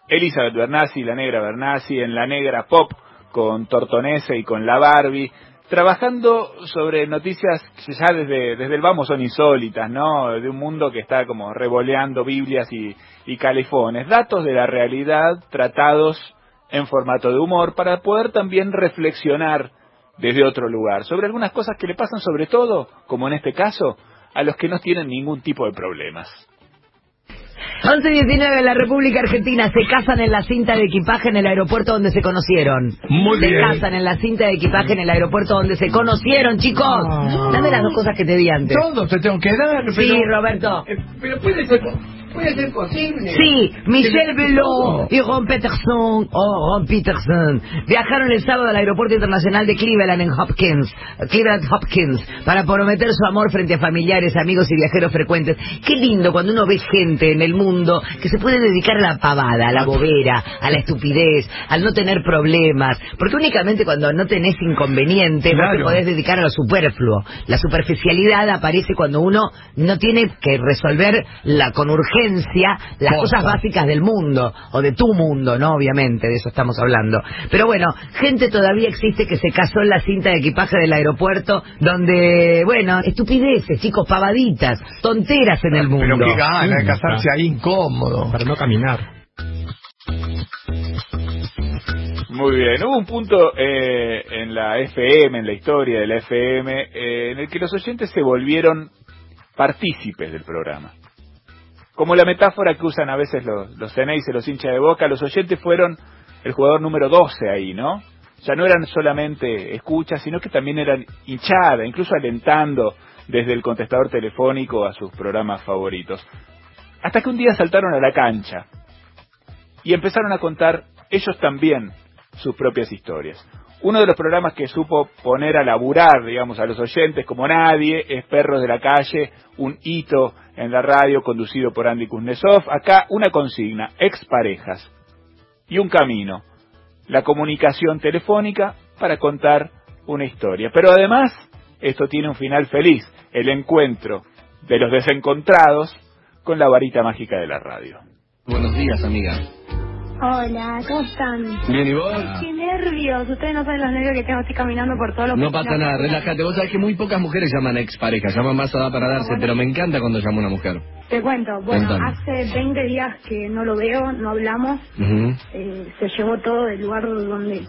Elizabeth Bernassi, la negra Bernassi, en la negra pop con Tortonese y con la Barbie, trabajando sobre noticias ya desde, desde el vamos son insólitas, ¿no? De un mundo que está como revoleando Biblias y, y califones. Datos de la realidad tratados en formato de humor para poder también reflexionar desde otro lugar, sobre algunas cosas que le pasan sobre todo, como en este caso, a los que no tienen ningún tipo de problemas. 11.19 en la República Argentina se casan en la cinta de equipaje en el aeropuerto donde se conocieron. Muy se bien. casan en la cinta de equipaje en el aeropuerto donde se conocieron, chicos. Ah. Dame las dos cosas que te di antes. Todo te tengo que dar, pero... Sí, Roberto. Eh, Pero puede ser, puede ser posible. Sí, Michel Pero- Belot y Ron Peterson, oh, Ron Peterson, viajaron el sábado al aeropuerto internacional de Cleveland en Hopkins, Cleveland Hopkins, para prometer su amor frente a familiares, amigos y viajeros frecuentes. Qué lindo cuando uno ve gente en el mundo que se puede dedicar a la pavada, a la bobera, a la estupidez, al no tener problemas, porque únicamente cuando no tenés inconvenientes vos te podés dedicar a lo superfluo. La superficialidad aparece cuando uno no tiene que resolver la con urgencia las Posta. cosas básicas del mundo o de tu mundo, ¿no? Obviamente, de eso estamos hablando. Pero bueno, gente todavía existe que se casó en la cinta de equipaje del aeropuerto donde, bueno, estupideces, chicos, pavaditas, tonteras en el mundo. Pero qué gana de casarse ahí incómodo. Para no caminar. Muy bien, hubo un punto eh, en la FM, en la historia de la FM, eh, en el que los oyentes se volvieron partícipes del programa. Como la metáfora que usan a veces los, los Ceneice, los hinchas de boca, los oyentes fueron el jugador número 12 ahí, ¿no? Ya no eran solamente escuchas, sino que también eran hinchada, incluso alentando desde el contestador telefónico a sus programas favoritos. Hasta que un día saltaron a la cancha y empezaron a contar ellos también sus propias historias. Uno de los programas que supo poner a laburar, digamos, a los oyentes como nadie es Perros de la Calle, un hito en la radio conducido por Andy Kuznetsov. Acá una consigna, exparejas y un camino, la comunicación telefónica para contar una historia. Pero además, esto tiene un final feliz, el encuentro de los desencontrados con la varita mágica de la radio. Buenos días, amiga. Hola, ¿cómo están? Bien, ¿y vos? Qué nervios. Ustedes no saben los nervios que tengo. Estoy caminando por todos los No pasa nada, relájate. Vos sabés que muy pocas mujeres llaman expareja, llaman más a dar para darse, pero me encanta cuando llama una mujer. Te cuento. Bueno, Contame. hace 20 días que no lo veo, no hablamos. Ujú. Eh, se llevó todo del lugar donde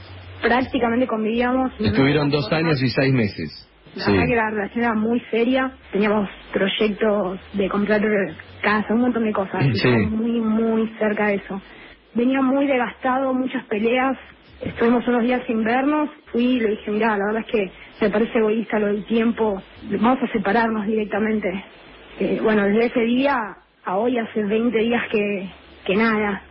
prácticamente convivíamos. Estuvieron dos años y seis meses. La Sí. verdad que la relación era muy seria. Teníamos proyectos de comprar casa, un montón de cosas. Sí. estábamos muy, muy cerca de eso. Venía muy desgastado, muchas peleas. Estuvimos unos días sin vernos. Fui y le dije, mira, la verdad es que me parece egoísta lo del tiempo. Vamos a separarnos directamente. Eh, bueno, desde ese día a hoy hace 20 días que, que nada.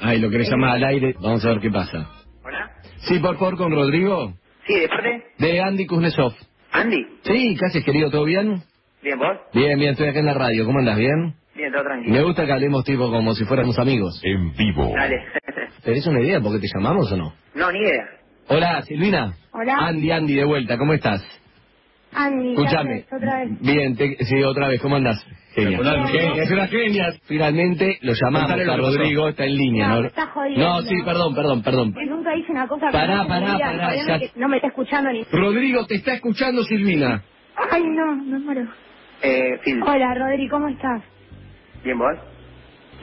Ay, lo querés llamar al aire, vamos a ver qué pasa. Hola. Sí, por favor, con Rodrigo. Sí, ¿de parte? De Andy Kuznetsov. Andy. Sí, ¿qué haces, querido? ¿Todo bien? Bien, ¿vos? Bien, bien, estoy acá en la radio. ¿Cómo andas? ¿Bien? Todo tranquilo. Me gusta que hablemos tipo como si fuéramos amigos. En vivo. Dale. ¿Tenés una idea por qué te llamamos o no? no, ni idea. Hola, Silvina. Hola. Andy, Andy, de vuelta, ¿cómo estás? Andy, ¿qué Escúchame. haces? otra vez. Bien, te- sí, otra vez, ¿cómo andás? Genia, es una genia. Finalmente lo llamamos a que. Rodrigo, está en línea, No, ¿no? me está jodiendo. No, sí, perdón, perdón, perdón. Que nunca hice una cosa que Pará, no se pará, pará, todavía ya- me- No me está escuchando ni... Rodrigo, te está escuchando Silvina. Ay, no, me muero. Eh. Hola, Rodri, ¿cómo estás? ¿Bien, vos?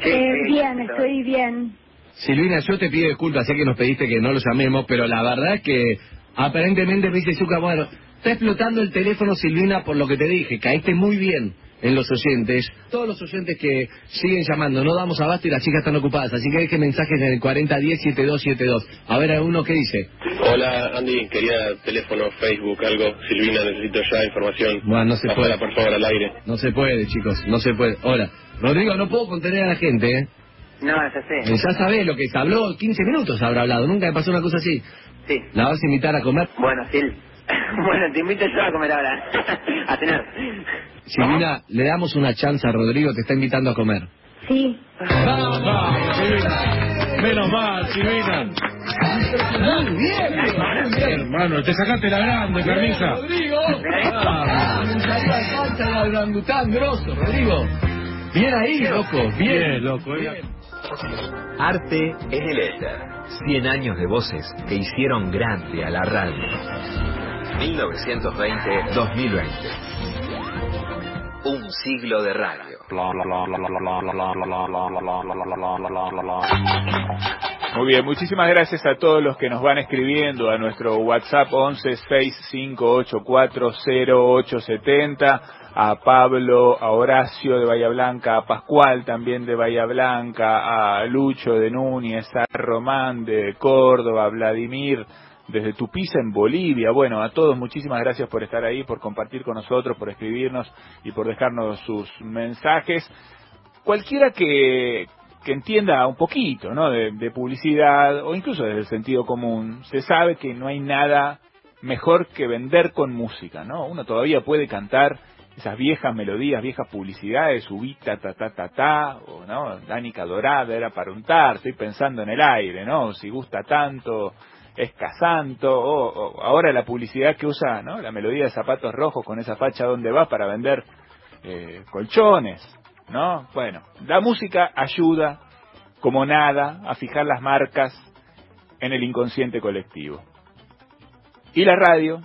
Sí, Eh, bien, estoy bien. Silvina, yo te pido disculpas, sé que nos pediste que no lo llamemos, pero la verdad es que aparentemente me dice Zucca, bueno, está explotando el teléfono Silvina por lo que te dije, caíste muy bien en los oyentes. Todos los oyentes que siguen llamando, no damos abasto y las chicas están ocupadas, así que deje mensajes en el 4010-7272. A ver, uno qué dice. Hola Andy, quería teléfono, Facebook, algo. Silvina, necesito ya información. Bueno, no se Pásala, puede. por favor, al aire. No se puede, chicos, no se puede. Hola, Rodrigo, no puedo contener a la gente, ¿eh? No, ya sé. Ya sabés lo que es, habló 15 minutos habrá hablado, nunca me pasó una cosa así. Sí. ¿La vas a invitar a comer? Bueno, Phil. bueno, te invito yo a comer ahora. a cenar. Silvina, le damos una chance a Rodrigo, te está invitando a comer. Sí. Vamos, vamos, Silvina. Menos mal, Silvina. Muy bien, Hermano, te sacaste la grande, Carmisa. Rodrigo. Ah, me salió a falta el orangután grosso, Rodrigo. Bien ahí, loco, bien. Bien, loco. Bien. Arte en el éter. 100 años de voces que hicieron grande a la radio. 1920-2020. Un siglo de radio. Muy bien, muchísimas gracias a todos los que nos van escribiendo a nuestro WhatsApp 1165840870, a Pablo, a Horacio de Bahía Blanca, a Pascual también de Bahía Blanca, a Lucho de Núñez, a Román de Córdoba, a Vladimir desde Tupiza en Bolivia. Bueno, a todos muchísimas gracias por estar ahí, por compartir con nosotros, por escribirnos y por dejarnos sus mensajes cualquiera que, que entienda un poquito ¿no? de, de publicidad o incluso desde el sentido común, se sabe que no hay nada mejor que vender con música, ¿no? Uno todavía puede cantar esas viejas melodías, viejas publicidades, Ubita, ta, ta, ta, ta, o no, Danica Dorada era para untar, estoy pensando en el aire, ¿no? Si gusta tanto, es casanto, o, o ahora la publicidad que usa, ¿no? La melodía de zapatos rojos con esa facha donde va para vender eh, colchones, ¿no? Bueno, la música ayuda como nada a fijar las marcas en el inconsciente colectivo. Y la radio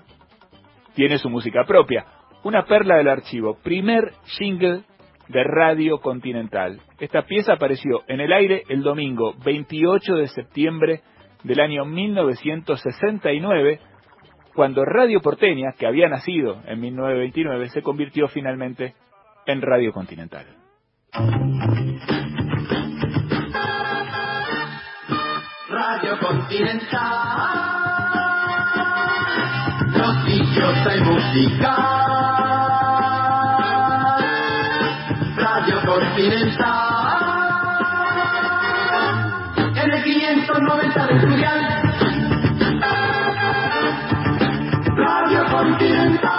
tiene su música propia, una perla del archivo, primer jingle de Radio Continental. Esta pieza apareció en el aire el domingo 28 de septiembre del año 1969, cuando Radio Porteña, que había nacido en 1929, se convirtió finalmente en Radio Continental. Radio Continental, noticiosa y musical. Continental, en el 590 de Estudial. Radio Continental.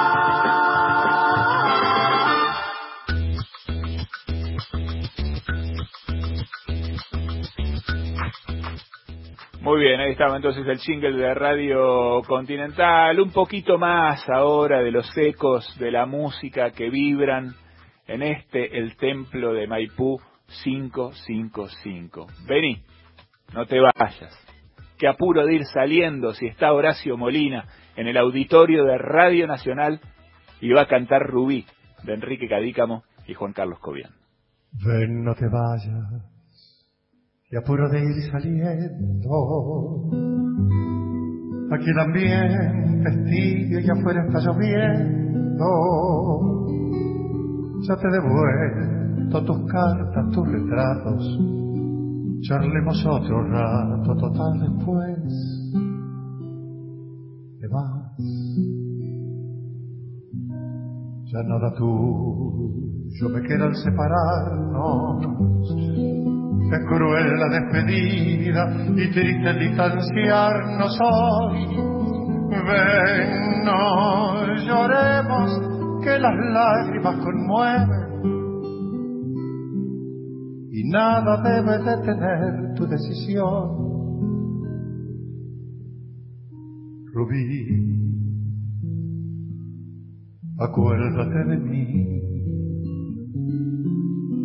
Muy bien, ahí estaba entonces el jingle de Radio Continental, un poquito más ahora de los ecos de la música que vibran en este, el templo de Maipú 555. Vení. no te vayas. Qué apuro de ir saliendo si está Horacio Molina en el auditorio de Radio Nacional y va a cantar Rubí de Enrique Cadícamo y Juan Carlos Cobian. Ven, no te vayas, que apuro de ir saliendo. Aquí también tibio y afuera está lloviendo. Ya te he devuelto tus cartas, tus retratos. Charlemos otro rato, total después. Te vas. Ya nada tuyo me queda al separarnos. Es cruel la despedida y triste el distanciarnos hoy. Ven, no lloremos, que las lágrimas conmueven. Y nada debe detener tu decisión. Rubí, acuérdate de mí.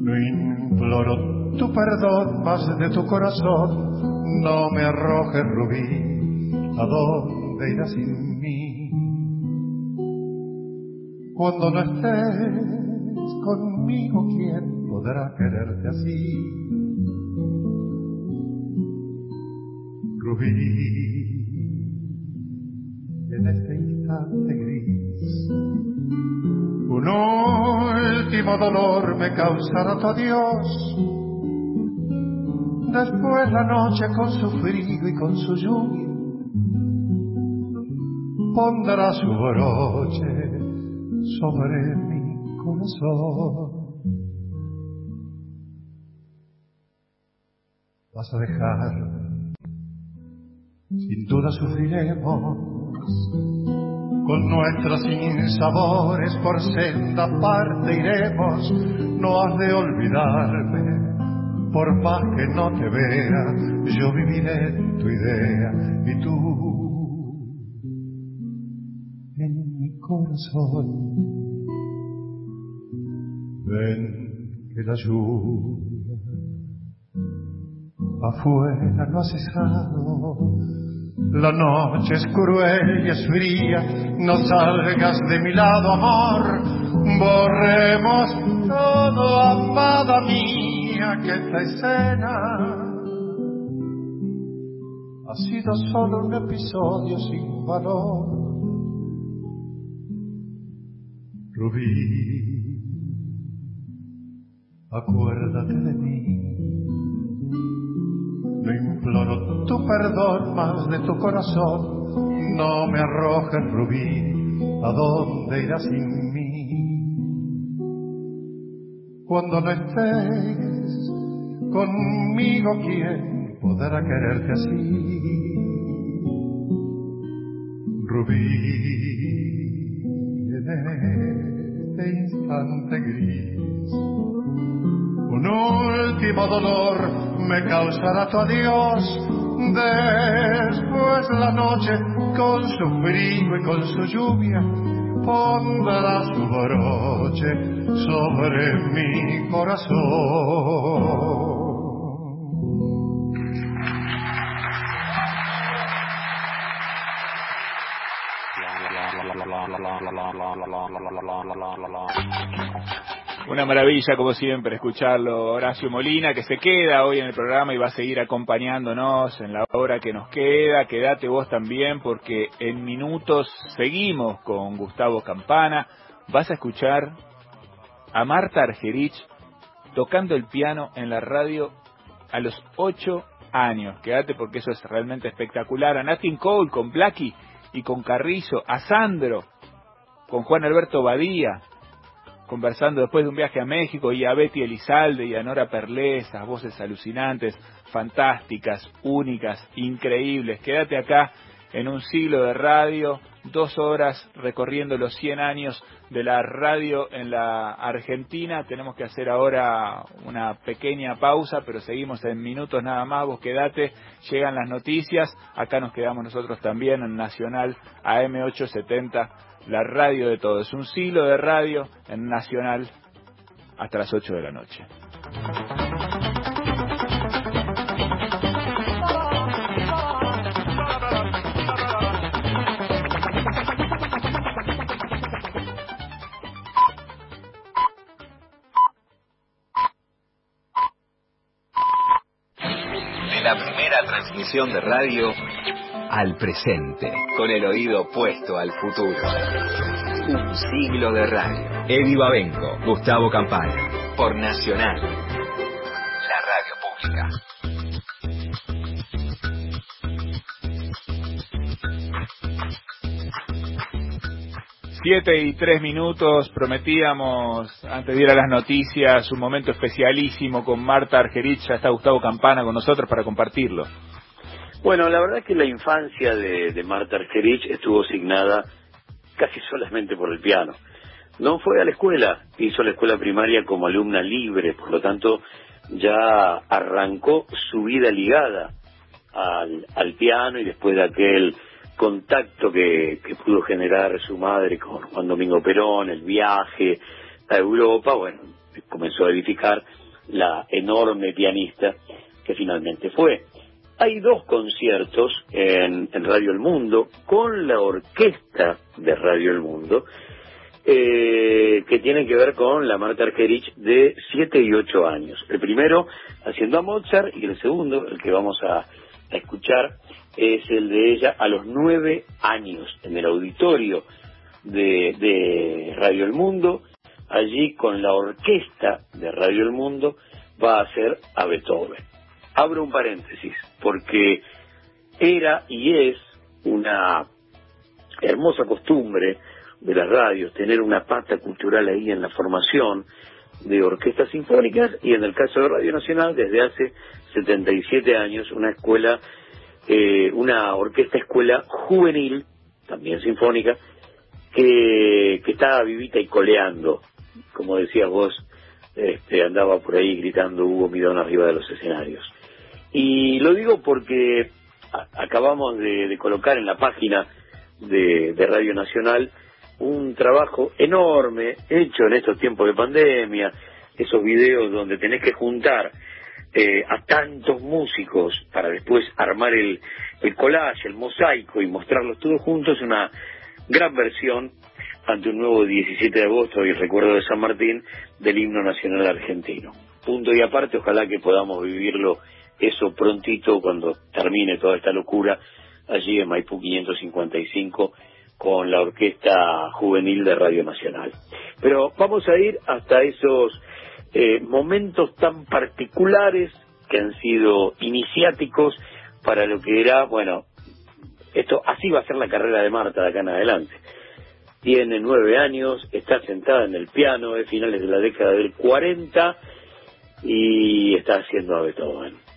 No imploro tu perdón más de tu corazón. No me arrojes, Rubí, ¿a dónde irás sin Cuando no estés conmigo, ¿quién podrá quererte así? Rubí, en este instante gris, un último dolor me causará tu adiós. Después la noche con su frío y con su lluvia pondrá su broche sobre mi corazón. Vas a dejar, sin duda sufriremos. Con nuestros sinsabores por senda parte iremos, no has de olvidarme, por más que no te vea, yo viviré tu idea y tú corazón. Ven que la lluvia afuera no ha cesado la noche es cruel y es fría, no salgas de mi lado, amor. Borremos todo, amada mía, que esta escena ha sido solo un episodio sin valor. Rubí, acuérdate de mí. No imploro tu perdón más de tu corazón. No me arrojes, Rubí, ¿a dónde irás sin mí? Cuando no estés conmigo, ¿quién podrá quererte así? Rubí, instante gris, un último dolor me causará tu adiós. Después la noche con su frío y con su lluvia pondrá su broche sobre mi corazón. Una maravilla, como siempre, escucharlo Horacio Molina, que se queda hoy en el programa y va a seguir acompañándonos en la hora que nos queda. Quédate vos también, porque en minutos seguimos con Gustavo Campana. Vas a escuchar a Marta Argerich tocando el piano en la radio a los ocho años. Quédate porque eso es realmente espectacular. A Nathan Cole con Blackie y con Carrizo. A Sandro con Juan Alberto Badía conversando después de un viaje a México y a Betty Elizalde y a Nora Perlé, esas voces alucinantes, fantásticas, únicas, increíbles. Quédate acá en un siglo de radio, dos horas recorriendo los 100 años de la radio en la Argentina. Tenemos que hacer ahora una pequeña pausa, pero seguimos en minutos nada más. Vos quedate, llegan las noticias. Acá nos quedamos nosotros también en Nacional AM870 la radio de todos. Un siglo de radio en Nacional hasta las 8 de la noche. De la primera transmisión de radio al presente, con el oído puesto al futuro. Un siglo de radio. Eddie Babenco, Gustavo Campana, por Nacional, la radio pública. Siete y tres minutos, prometíamos antes de ir a las noticias un momento especialísimo con Marta Argerich, ya está Gustavo Campana con nosotros para compartirlo. Bueno, la verdad es que la infancia de, de Marta Argerich estuvo asignada casi solamente por el piano. No fue a la escuela, hizo la escuela primaria como alumna libre, por lo tanto ya arrancó su vida ligada al, al piano y después de aquel contacto que, que pudo generar su madre con Juan Domingo Perón, el viaje a Europa, bueno, comenzó a edificar la enorme pianista que finalmente fue. Hay dos conciertos en, en Radio El Mundo con la orquesta de Radio El Mundo eh, que tienen que ver con la Marta Argerich de 7 y 8 años. El primero haciendo a Mozart y el segundo, el que vamos a, escuchar, es el de ella a los 9 años en el auditorio de, de Radio El Mundo. Allí con la orquesta de Radio El Mundo va a hacer a Beethoven. Abro un paréntesis, porque era y es una hermosa costumbre de las radios tener una pata cultural ahí en la formación de orquestas sinfónicas y en el caso de Radio Nacional desde hace 77 años una escuela, eh, una orquesta escuela juvenil, también sinfónica, que, que estaba vivita y coleando, como decías vos, este, andaba por ahí gritando Hugo Midón arriba de los escenarios. Y lo digo porque acabamos de, de colocar en la página de, de Radio Nacional un trabajo enorme hecho en estos tiempos de pandemia, esos videos donde tenés que juntar eh, a tantos músicos para después armar el, el collage, el mosaico y mostrarlos todos juntos, una gran versión ante un nuevo 17 de agosto y recuerdo de San Martín del himno nacional argentino. Punto y aparte, ojalá que podamos vivirlo eso prontito cuando termine toda esta locura allí en Maipú 555 con la Orquesta Juvenil de Radio Nacional. Pero vamos a ir hasta esos eh, momentos tan particulares que han sido iniciáticos para lo que era, bueno, esto así va a ser la carrera de Marta de acá en adelante. Tiene nueve años, está sentada en el piano, es finales de la década del 40 y está haciendo a Beethoven.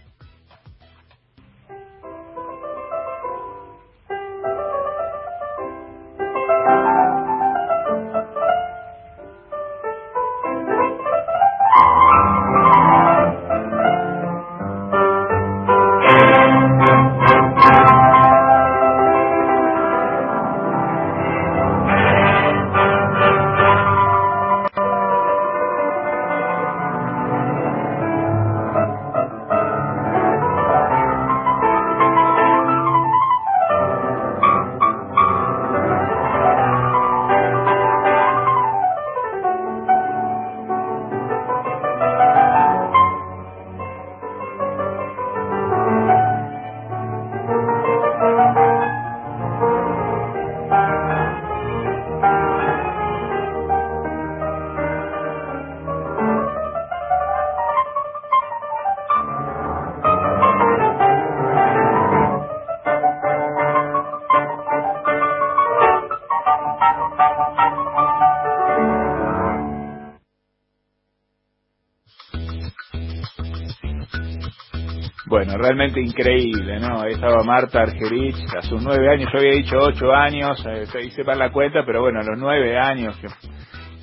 Realmente increíble, ¿no? Ahí estaba Marta Argerich a sus nueve años, yo había dicho ocho años, eh, se hice para la cuenta, pero bueno, a los nueve años, qué,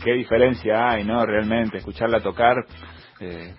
qué diferencia hay, ¿no? Realmente, escucharla tocar eh,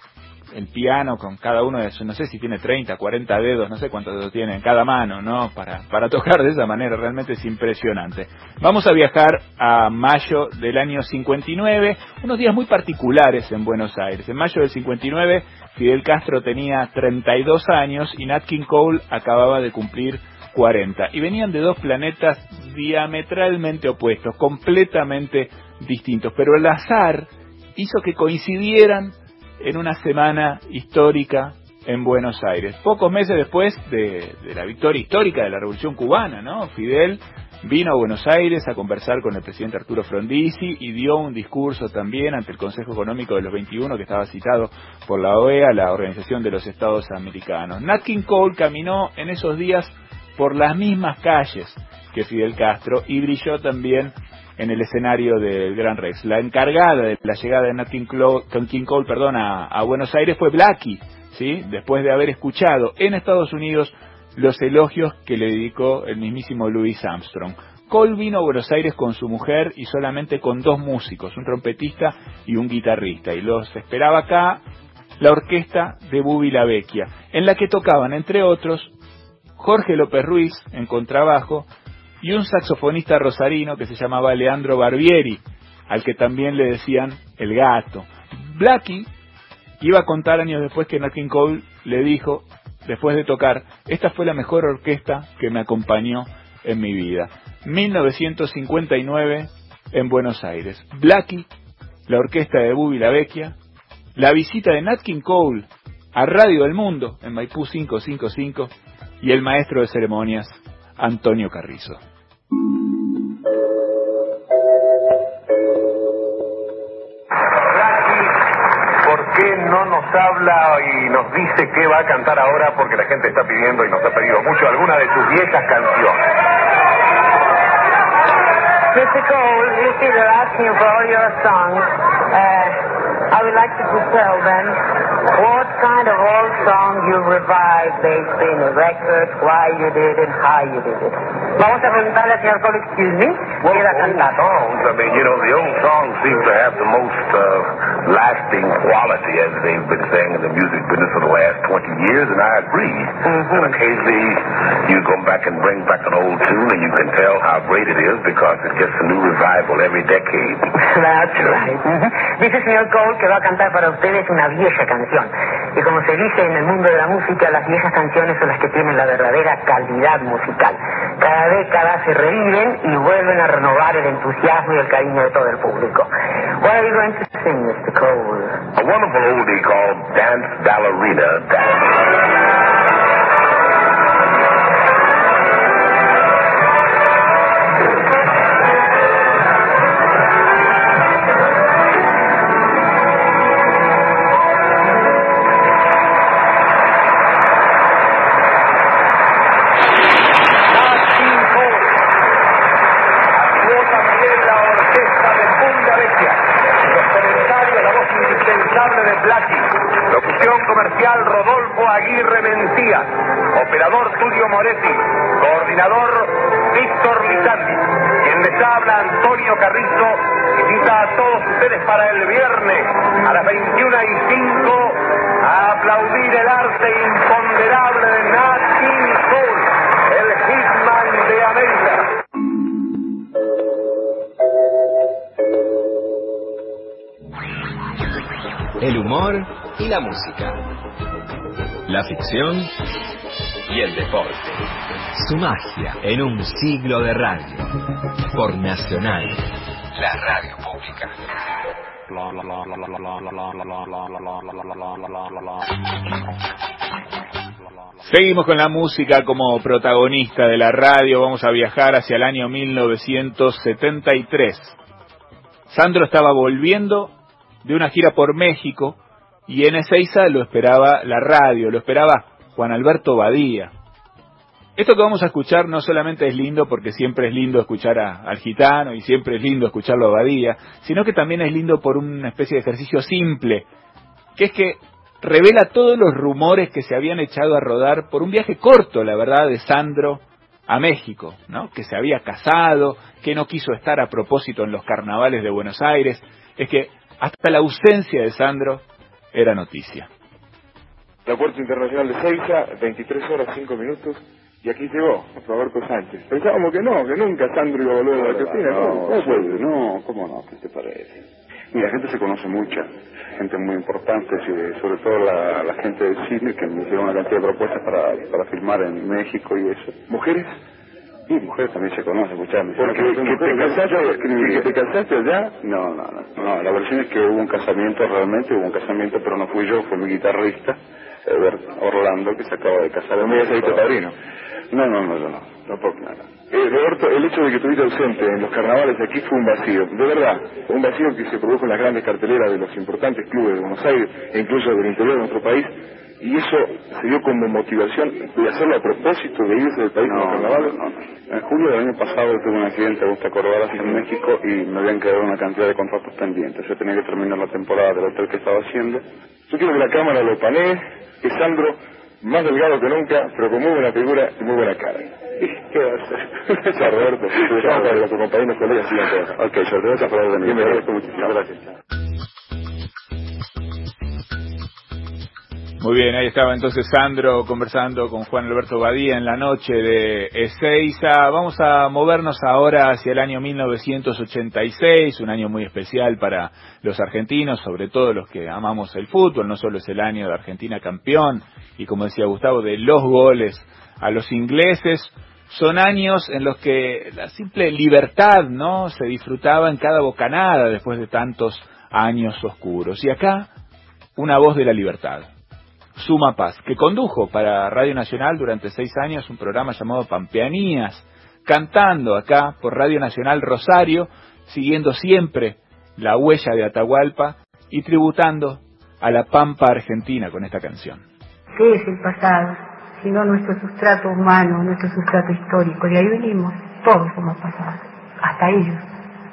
el piano con cada uno de sus, no sé si tiene 30, 40 dedos, no sé cuántos dedos tiene en cada mano, ¿no? Para, para tocar de esa manera, realmente es impresionante. Vamos a viajar a mayo del año 59, unos días muy particulares en Buenos Aires. En mayo del 59, Fidel Castro tenía 32 años y Nat King Cole acababa de cumplir 40. Y venían de dos planetas diametralmente opuestos, completamente distintos. Pero el azar hizo que coincidieran en una semana histórica en Buenos Aires. Pocos meses después de, la victoria histórica de la Revolución Cubana, ¿no? Fidel vino a Buenos Aires a conversar con el presidente Arturo Frondizi y dio un discurso también ante el Consejo Económico de los 21 que estaba citado por la OEA, la Organización de los Estados Americanos. Nat King Cole caminó en esos días por las mismas calles que Fidel Castro y brilló también en el escenario del Gran Rex. La encargada de la llegada de Nat King Cole, perdón, a, a Buenos Aires fue Blackie, ¿sí? después de haber escuchado en Estados Unidos los elogios que le dedicó el mismísimo Louis Armstrong. Cole vino a Buenos Aires con su mujer y solamente con dos músicos, un trompetista y un guitarrista, y los esperaba acá la orquesta de Bubi La Vecchia, en la que tocaban, entre otros, Jorge López Ruiz en contrabajo y un saxofonista rosarino que se llamaba Leandro Barbieri, al que también le decían el gato. Blackie iba a contar años después que Nat King Cole le dijo después de tocar, esta fue la mejor orquesta que me acompañó en mi vida. 1959 en Buenos Aires. Blackie, la orquesta de Bubi La Vecchia, la visita de Nat King Cole a Radio del Mundo en Maipú 555 y el maestro de ceremonias Antonio Carrizo. Qué no nos habla y nos dice qué va a cantar ahora? Porque la gente está pidiendo y nos ha pedido mucho alguna de sus viejas canciones. Mr. Cole, you see they're asking for all your songs. Uh, I would like to tell them what kind of old song you revived based in a record, why you did it, how you did it. Vamos a preguntarle al señor Cole, excuse me, Well, quiera old cantar. songs, I mean, you know, the old songs seem to have the most uh, lasting quality, as they've been saying in the music business for the last 20 years, and I agree. And occasionally you go back and bring back an old tune, and you can tell how great it is because it gets a new revival every decade. That's right. Dice el señor Cole que va a cantar para ustedes una vieja canción. Y como se dice en el mundo de la música, las viejas canciones son las que tienen la verdadera calidad musical. Cada década se reviven y vuelven a renovar el entusiasmo y el cariño de todo el público. What are you going to sing, Mr. Cole? A wonderful oldie called Dance Ballerina Dance. De Blackie. Locución comercial Rodolfo Aguirre Mencía. Operador Tulio Moretti. Coordinador Víctor Lizandi. Quien les habla Antonio Carrizo. Invita a todos ustedes para el viernes a las 21 y 5 a aplaudir el arte imponderable de Nat El humor y la música. La ficción y el deporte. Su magia en un siglo de radio. Por Nacional, la radio pública. Seguimos con la música como protagonista de la radio. Vamos a viajar hacia el año 1973. Sandro estaba volviendo de una gira por México y en Ezeiza lo esperaba la radio, lo esperaba Juan Alberto Badía. Esto que vamos a escuchar no solamente es lindo porque siempre es lindo escuchar a- al gitano y siempre es lindo escucharlo a Badía, sino que también es lindo por una especie de ejercicio simple, que es que revela todos los rumores que se habían echado a rodar por un viaje corto, la verdad, de Sandro a México, ¿no? Que se había casado, que no quiso estar a propósito en los carnavales de Buenos Aires. Es que hasta la ausencia de Sandro era noticia. Aeropuerto Internacional de Seiza, 23 horas 5 minutos, y aquí llegó Roberto Sánchez. Pensábamos que no, que nunca Sandro iba a volver a la Argentina. No, puede, no, ¿cómo no? ¿Qué te parece? Mira, la gente se conoce mucha, gente muy importante, sobre todo la, la gente del cine que me hicieron una cantidad de propuestas para, para filmar en México y eso. ¿Mujeres? Sí, mujeres también se conocen, escuchame. Porque no que te casaste, que te casaste allá. No, no, no, no, la versión es que hubo un casamiento realmente, hubo un casamiento, pero no fui yo, fue mi guitarrista. Orlando, que se acaba de casar. ¿Me has visto padrino? No, no, no, yo no, tampoco nada. Eh, Roberto, el hecho de que estuviste ausente en los carnavales de aquí fue un vacío, de verdad, un vacío que se produjo en las grandes carteleras de los importantes clubes de Buenos Aires e incluso del interior de nuestro país, y eso se dio como motivación de hacerlo a propósito de irse del país no, no. En julio del año pasado tuve un accidente, vos te acordarás, en México y me habían quedado una cantidad de contratos pendientes. Yo tenía que terminar la temporada del hotel que estaba haciendo. Yo quiero que la cámara lo panee, que Sandro, más delgado que nunca, pero con muy buena figura y muy buena cara. ¿Qué va a hacer? Chao, Roberto. Para los compañeros colegas. Ok, yo te voy a de. Gracias. Muy bien, ahí estaba entonces Sandro conversando con Juan Alberto Badía en la noche de Ezeiza. Vamos a movernos ahora hacia el año 1986, un año muy especial para los argentinos, sobre todo los que amamos el fútbol. No solo es el año de Argentina campeón y, como decía Gustavo, de los goles a los ingleses. Son años en los que la simple libertad, ¿no? Se disfrutaba en cada bocanada después de tantos años oscuros. Y acá, una voz de la libertad. Suma Paz, que condujo para Radio Nacional durante seis años un programa llamado Pampeanías, cantando acá por Radio Nacional Rosario, siguiendo siempre la huella de Atahualpa y tributando a la Pampa Argentina con esta canción. ¿Qué es el pasado? Sino nuestro sustrato humano, nuestro sustrato histórico. De ahí venimos, todos somos pasados, hasta ellos,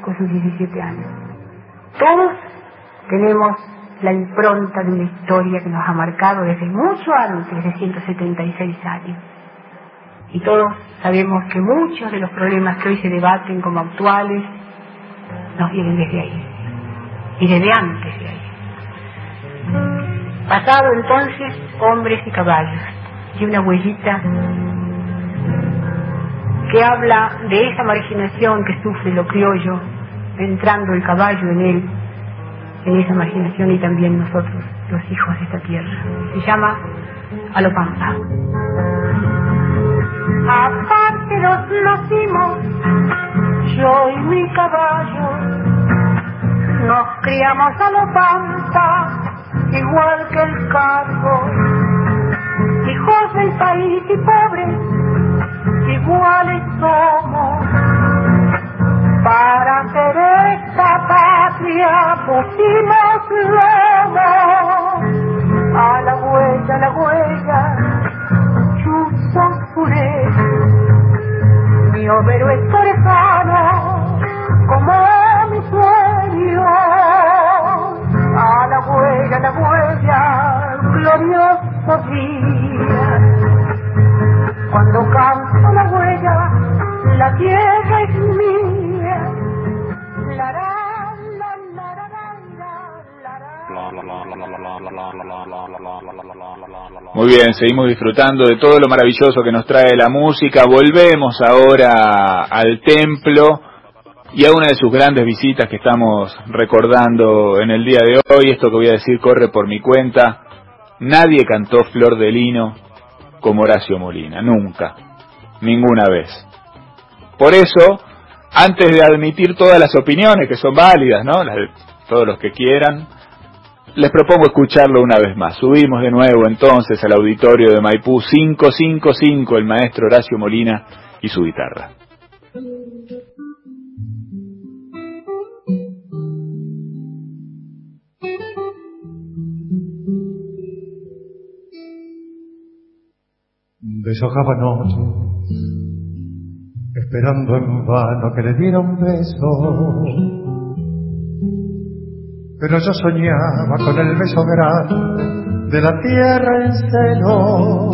con sus 17 años. Todos tenemos la impronta de una historia que nos ha marcado desde mucho antes de 176 años. Y todos sabemos que muchos de los problemas que hoy se debaten como actuales nos vienen desde ahí, y desde antes de ahí. Pasado entonces, hombres y caballos, y una huellita que habla de esa marginación que sufre lo criollo, entrando el caballo en él, en esa marginación y también nosotros, los hijos de esta tierra. Se llama Alopampa. Aparte nos nacimos, yo y mi caballo, nos criamos a igual que el cargo, hijos del país y pobres, iguales somos, para hacer esta patria pusimos a la huella, la huella, chuzos purés, mi overo es torejano, como mi sueño, a la huella, a la huella, glorioso día, cuando canto la huella, la tierra Muy bien, seguimos disfrutando de todo lo maravilloso que nos trae la música. Volvemos ahora al templo y a una de sus grandes visitas que estamos recordando en el día de hoy. Esto que voy a decir corre por mi cuenta. Nadie cantó Flor de Lino como Horacio Molina, nunca, ninguna vez. Por eso, antes de admitir todas las opiniones que son válidas, ¿no? Las de todos los que quieran, les propongo escucharlo una vez más. Subimos de nuevo entonces al auditorio de Maipú 555, el maestro Horacio Molina y su guitarra. Deshojaba noche, esperando en vano que le diera un beso. Pero yo soñaba con el beso grande de la tierra en celo.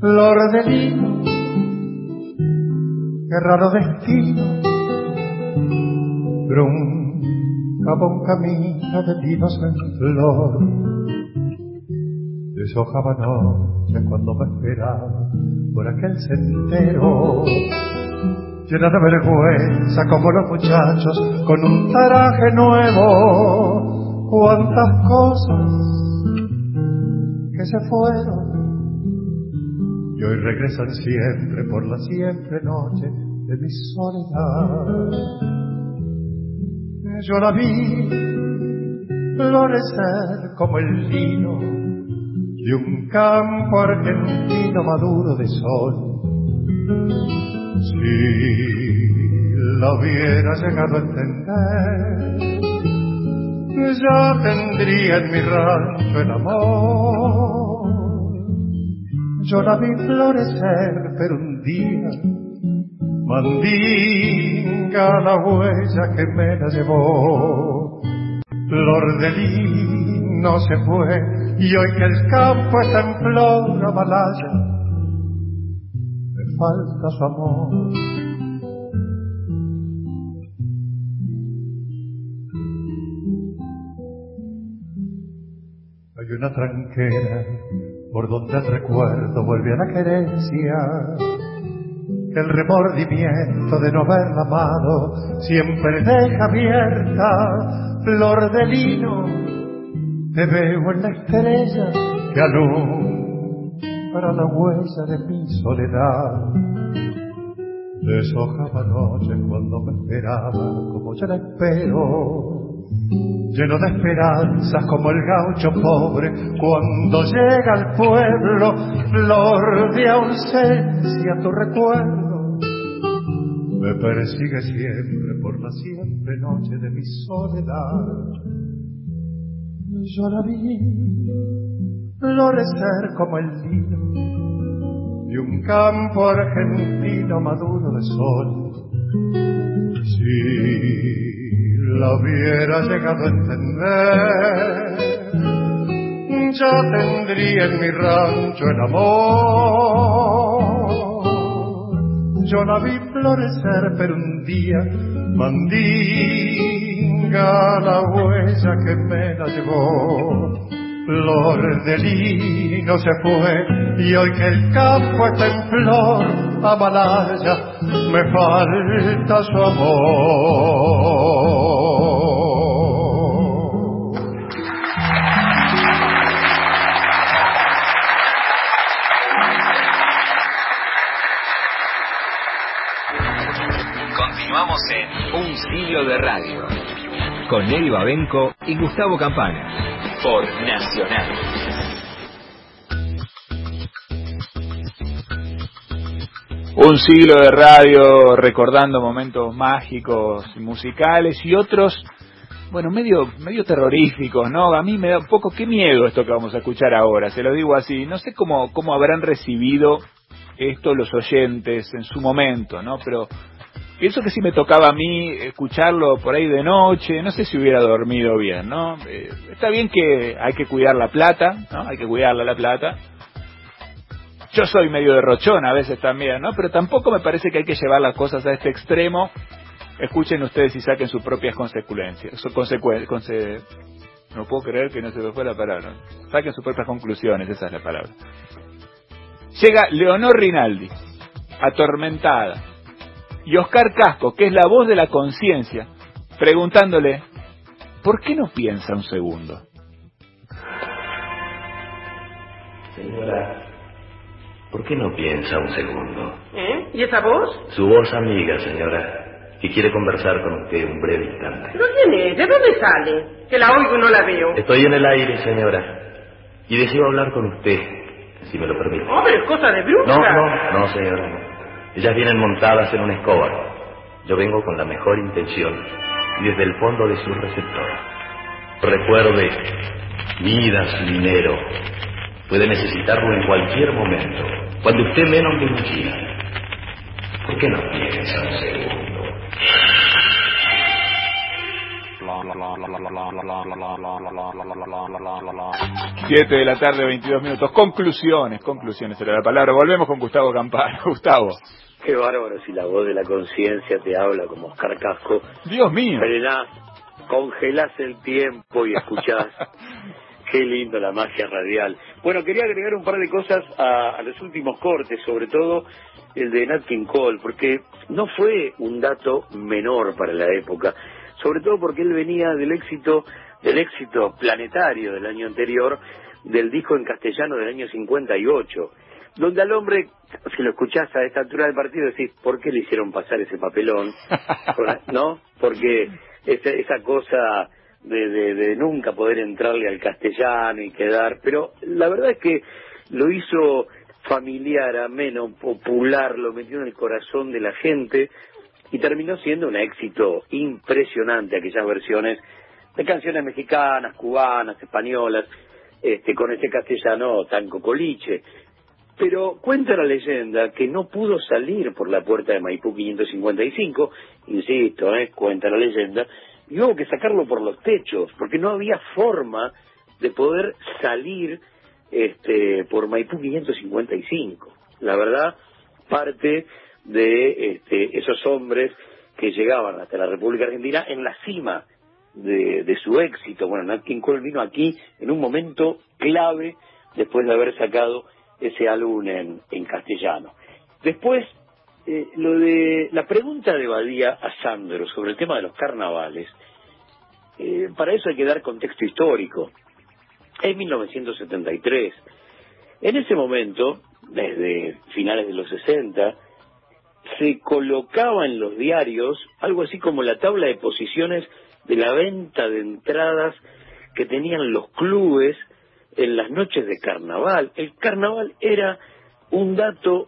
Flor de lino, qué raro destino, truncaba un camino de linos en flor. Deshojaba noche cuando me esperaba por aquel sendero llena de vergüenza como los muchachos con un traje nuevo. Cuántas cosas que se fueron y hoy regresan siempre por la siempre noche de mi soledad. Yo la vi florecer como el lino de un campo argentino maduro de sol. Si lo hubiera llegado a entender, ya tendría en mi rancho el amor. Yo la vi florecer, pero un día mandinga la huella que me la llevó. Flor de lino se fue y hoy que el campo está en flor amalaya, me falta su amor. Hay una tranquera por donde el recuerdo vuelve a la querencia que el remordimiento de no haberla amado siempre deja abierta flor de lino te veo en la estrella que alumbra la huella de mi soledad deshojaba noche cuando me esperaba como yo la espero lleno de esperanzas como el gaucho pobre cuando llega al pueblo, flor de ausencia tu recuerdo me persigue siempre por la siempre noche de mi soledad. Yo la vi florecer como el lino de un campo argentino maduro de sol. Sí la hubiera llegado a entender, ya tendría en mi rancho el amor. Yo la vi florecer, pero un día mandinga la huella que me la llevó. Flor de lino se fue y hoy que el campo está en flor, Amalaya, me falta su amor. Continuamos en Un siglo de radio. Con Nelly Babenco y Gustavo Campana. Por Nacional. Un siglo de radio recordando momentos mágicos, musicales y otros, bueno, medio, medio terroríficos, ¿no? A mí me da un poco, qué miedo esto que vamos a escuchar ahora, se lo digo así. No sé cómo, cómo habrán recibido esto los oyentes en su momento, ¿no? Pero pienso que si me tocaba a mí escucharlo por ahí de noche, no sé si hubiera dormido bien, ¿no? Eh, está bien que hay que cuidar la plata, ¿no? Hay que cuidarla la plata. Yo soy medio derrochón a veces también, ¿no? Pero tampoco me parece que hay que llevar las cosas a este extremo. Escuchen ustedes y saquen sus propias consecuencias. Su consecue- conse- no puedo creer que no se me fue la palabra. Saquen sus propias conclusiones, esa es la palabra. Llega Leonor Rinaldi, atormentada, y Oscar Casco, que es la voz de la conciencia, preguntándole, ¿por qué no piensa un segundo? Señora, ¿por qué no piensa un segundo? ¿Eh? ¿Y esa voz? Su voz amiga, señora, que quiere conversar con usted un breve instante. ¿Pero quién es? ¿De dónde sale? Que la oigo y no la veo. Estoy en el aire, señora, y deseo hablar con usted, si me lo permite. Oh, pero es cosa de bruja. No, no, no, señora. no. Ellas vienen montadas en una escoba. Yo vengo con la mejor intención y desde el fondo de su receptor. Recuerde, vida, su dinero. Puede necesitarlo en cualquier momento, cuando usted menos lo imagina. ¿Por qué no piensa un segundo? Siete de la tarde, 22 minutos. Conclusiones, conclusiones era la palabra. Volvemos con Gustavo Campana. Gustavo. Qué bárbaro si la voz de la conciencia te habla como Oscar Casco. Dios mío. Frenás, congelás el tiempo y escuchás. Qué lindo la magia radial. Bueno, quería agregar un par de cosas a, a los últimos cortes, sobre todo el de Nat King Cole, porque no fue un dato menor para la época, sobre todo porque él venía del éxito, del éxito planetario del año anterior, del disco en castellano del año 58, donde al hombre, si lo escuchás a esta altura del partido, decís, ¿por qué le hicieron pasar ese papelón? ¿No? Porque esa, esa cosa de, de, de nunca poder entrarle al castellano y quedar, pero la verdad es que lo hizo familiar, ameno, popular, lo metió en el corazón de la gente y terminó siendo un éxito impresionante aquellas versiones de canciones mexicanas, cubanas, españolas, este, con este castellano tan cocoliche. Pero cuenta la leyenda que no pudo salir por la puerta de Maipú 555, insisto, ¿eh? cuenta la leyenda, y hubo que sacarlo por los techos, porque no había forma de poder salir este, por Maipú 555. La verdad, parte de este, esos hombres que llegaban hasta la República Argentina en la cima de, su éxito. Bueno, Nat Cole vino aquí en un momento clave después de haber sacado ese álbum en, en castellano. Después, eh, lo de la pregunta de Badía a Sandro sobre el tema de los carnavales, eh, para eso hay que dar contexto histórico. Es 1973. En ese momento, desde finales de los 60, se colocaba en los diarios algo así como la tabla de posiciones de la venta de entradas que tenían los clubes en las noches de carnaval. El carnaval era un dato,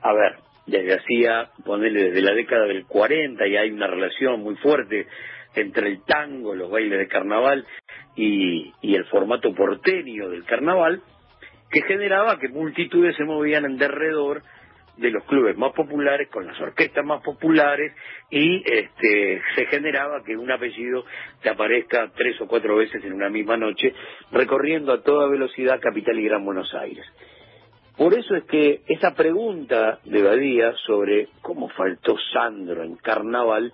a ver, desde hacía, ponerle desde la década del 40 y hay una relación muy fuerte entre el tango, los bailes de carnaval y, y el formato porteño del carnaval, que generaba que multitudes se movían en derredor de los clubes más populares con las orquestas más populares y este se generaba que un apellido te aparezca tres o cuatro veces en una misma noche recorriendo a toda velocidad Capital y Gran Buenos Aires. Por eso es que esa pregunta de Badía sobre cómo faltó Sandro en Carnaval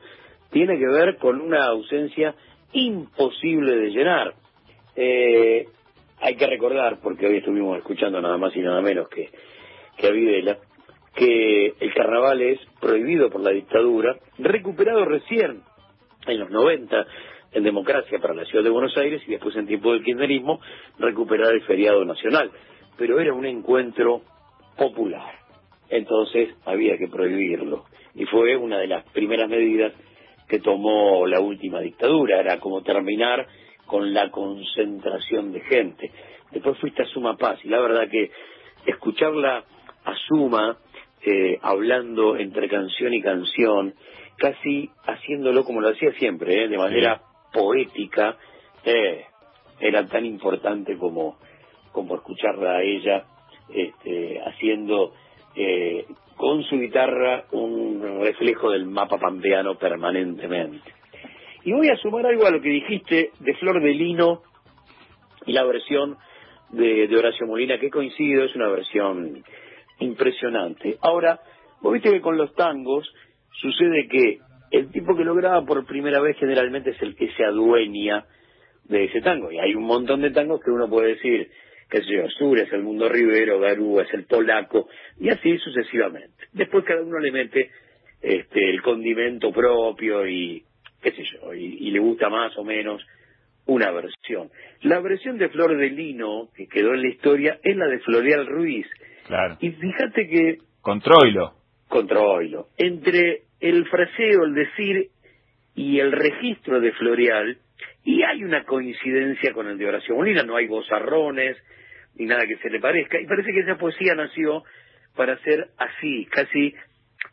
tiene que ver con una ausencia imposible de llenar. Eh, hay que recordar, porque hoy estuvimos escuchando nada más y nada menos que, que a Videla, que el carnaval es prohibido por la dictadura, recuperado recién en los 90 en democracia para la ciudad de Buenos Aires y después en tiempo del kirchnerismo recuperar el feriado nacional. Pero era un encuentro popular, entonces había que prohibirlo. Y fue una de las primeras medidas que tomó la última dictadura, era como terminar con la concentración de gente. Después fuiste a Suma Paz y la verdad que escucharla a Suma eh, hablando entre canción y canción, casi haciéndolo como lo hacía siempre, ¿eh? de manera poética, eh, era tan importante como, como escucharla a ella este, haciendo eh, con su guitarra un reflejo del mapa pampeano permanentemente. Y voy a sumar algo a lo que dijiste de Flor de Lino y la versión de, de Horacio Molina, que coincido, es una versión impresionante. Ahora, vos viste que con los tangos sucede que el tipo que lo graba por primera vez generalmente es el que se adueña de ese tango. Y hay un montón de tangos que uno puede decir, que sé yo, Sur es el Mundo Rivero, Garú es el polaco, y así sucesivamente. Después cada uno le mete este, el condimento propio y qué sé yo, y, y le gusta más o menos una versión. La versión de Flor de Lino, que quedó en la historia, es la de Floreal Ruiz, Claro. y fíjate que... Controilo. Controilo. Entre el fraseo, el decir y el registro de Floreal, y hay una coincidencia con el de Horacio Molina, no hay gozarrones ni nada que se le parezca, y parece que esa poesía nació para ser así, casi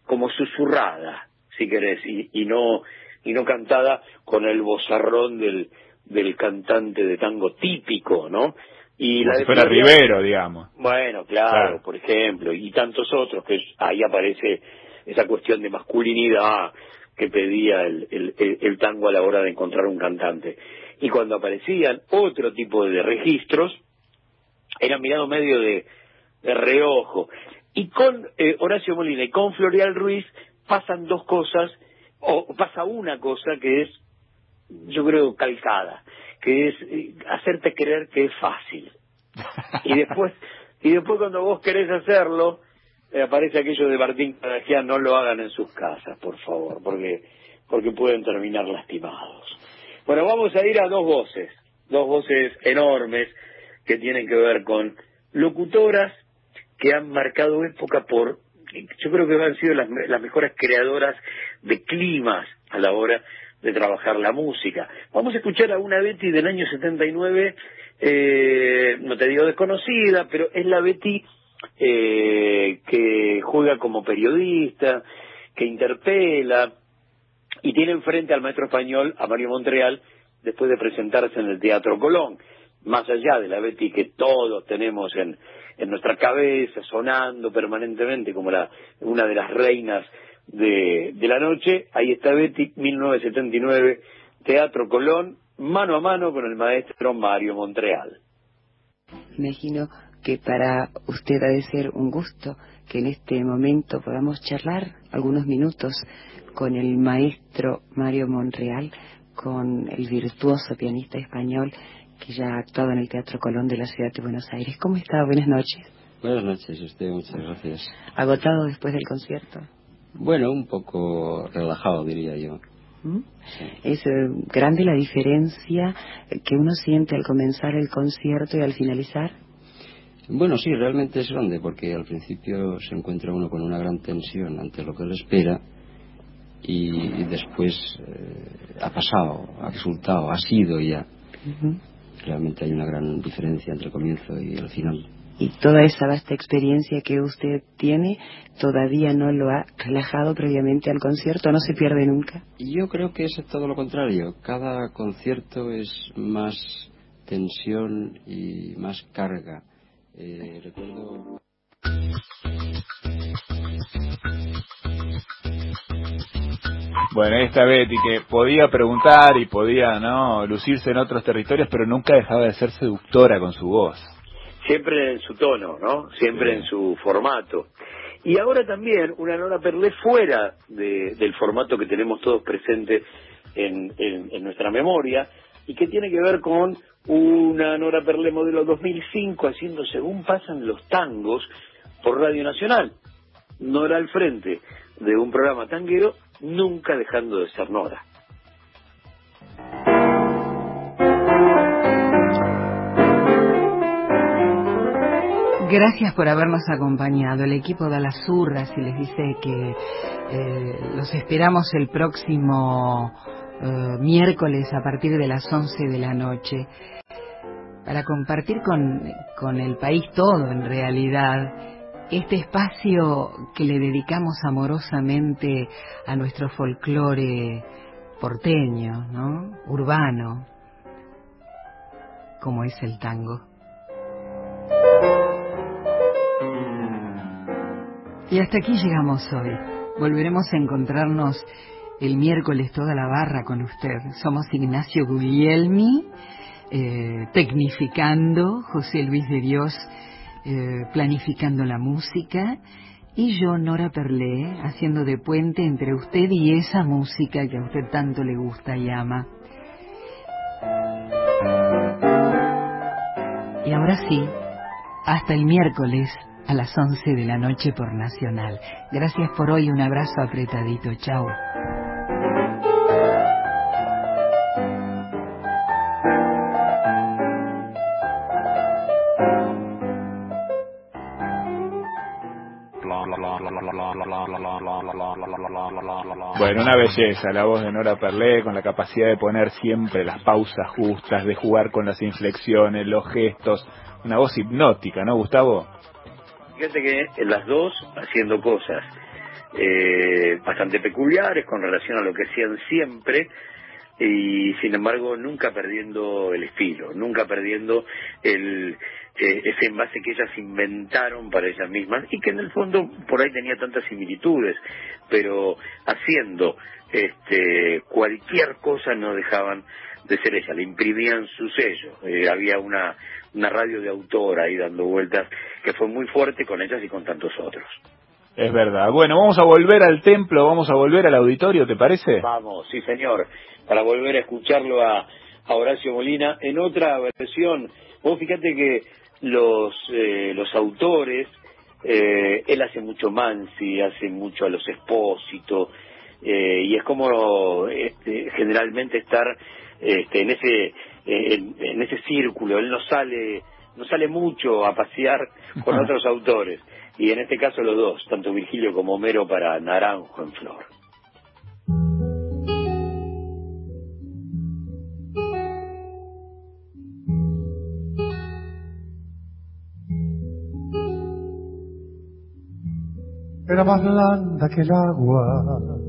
como susurrada, si querés, y, y no y no cantada con el bozarrón del, del cantante de tango típico, ¿no? Y Como la si de fuera Rivero, digamos. bueno, claro, Claro. por ejemplo, y tantos otros, que ahí aparece esa cuestión de masculinidad que pedía el, el, el- el tango a la hora de encontrar un cantante. Y cuando aparecían otro tipo de registros, eran mirados medio de, de reojo. Y con eh, Horacio Molina y con Floreal Ruiz pasan dos cosas, o pasa una cosa que es, yo creo, calcada, que es eh, hacerte creer que es fácil. Y después y después cuando vos querés hacerlo eh, aparece aquello de Martín Caragian no lo hagan en sus casas por favor porque porque pueden terminar lastimados. Bueno vamos a ir a dos voces dos voces enormes que tienen que ver con locutoras que han marcado época por yo creo que han sido las, las mejores creadoras de climas a la hora de trabajar la música. Vamos a escuchar a una Betty del año 79, eh, no te digo desconocida, pero es la Betty eh, que juega como periodista, que interpela y tiene enfrente al maestro español, a Mario Montreal, después de presentarse en el Teatro Colón. Más allá de la Betty que todos tenemos en, en nuestra cabeza, sonando permanentemente como la, una de las reinas de, de la noche, ahí está Betty, 1979, Teatro Colón, mano a mano con el maestro Mario Montreal. Imagino que para usted ha de ser un gusto que en este momento podamos charlar algunos minutos con el maestro Mario Monreal, con el virtuoso pianista español que ya ha actuado en el Teatro Colón de la ciudad de Buenos Aires. ¿Cómo está? Buenas noches. Buenas noches, usted, muchas gracias. ¿Agotado después del concierto? Bueno, un poco relajado, diría yo. ¿Mm? Es eh, grande la diferencia que uno siente al comenzar el concierto y al finalizar. Bueno, sí, realmente es grande, porque al principio se encuentra uno con una gran tensión ante lo que le espera y, después eh, ha pasado, ha resultado, ha sido ya. Realmente hay una gran diferencia entre el comienzo y el final. Y toda esa vasta experiencia que usted tiene todavía no lo ha relajado previamente al concierto, no se pierde nunca. Yo creo que es todo lo contrario. Cada concierto es más tensión y más carga. Eh, recuerdo. Bueno, esta Betty que podía preguntar y podía no lucirse en otros territorios, pero nunca dejaba de ser seductora con su voz. Siempre en su tono, ¿no? Siempre en su formato. Y ahora también una Nora Perlé fuera del formato que tenemos todos presentes en, en, nuestra memoria y que tiene que ver con una Nora Perlé modelo 2005 haciendo según pasan los tangos por Radio Nacional. Nora al frente de un programa tanguero nunca dejando de ser Nora. Gracias por habernos acompañado. El equipo da las urras y les dice que eh, los esperamos el próximo eh, miércoles a partir de las 11 de la noche para compartir con, con el país todo en realidad este espacio que le dedicamos amorosamente a nuestro folclore porteño, ¿no? Urbano, como es el tango. Y hasta aquí llegamos hoy. Volveremos a encontrarnos el miércoles toda la barra con usted. Somos Ignacio Guglielmi, eh, tecnificando, José Luis de Dios eh, planificando la música y yo, Nora Perlé, haciendo de puente entre usted y esa música que a usted tanto le gusta y ama. Y ahora sí, hasta el miércoles a las 11 de la noche por Nacional. Gracias por hoy, un abrazo apretadito, chao. Bueno, una belleza la voz de Nora Perlé con la capacidad de poner siempre las pausas justas, de jugar con las inflexiones, los gestos, una voz hipnótica, ¿no, Gustavo? Fíjate que las dos haciendo cosas eh, bastante peculiares con relación a lo que hacían siempre y sin embargo nunca perdiendo el estilo, nunca perdiendo el, eh, ese envase que ellas inventaron para ellas mismas y que en el fondo por ahí tenía tantas similitudes, pero haciendo este, cualquier cosa no dejaban de ser ellas, le imprimían su sello. Eh, había una, una radio de autor ahí dando vueltas que fue muy fuerte con ellas y con tantos otros. Es verdad. Bueno, vamos a volver al templo, vamos a volver al auditorio, ¿te parece? Vamos, sí señor, para volver a escucharlo a, a Horacio Molina en otra versión. Vos fíjate que los, eh, los autores, eh, él hace mucho Mansi, hace mucho a los expósitos, eh, y es como este, generalmente estar este, en ese en, ese círculo, él no sale no sale mucho a pasear con otros autores, y en este caso los dos, tanto Virgilio como Homero para Naranjo en Flor. Era más blanda que el agua,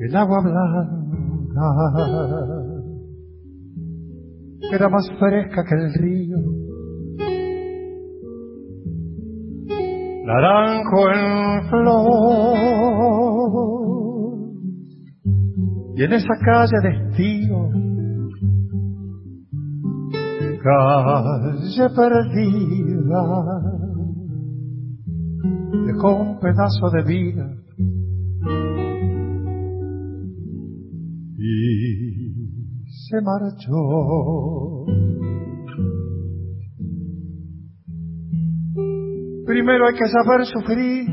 El agua blanca era más fresca que el río. Naranjo en flor. Y en esa calle de estío, calle perdida, dejó un pedazo de vida se marchó. Primero hay que saber sufrir,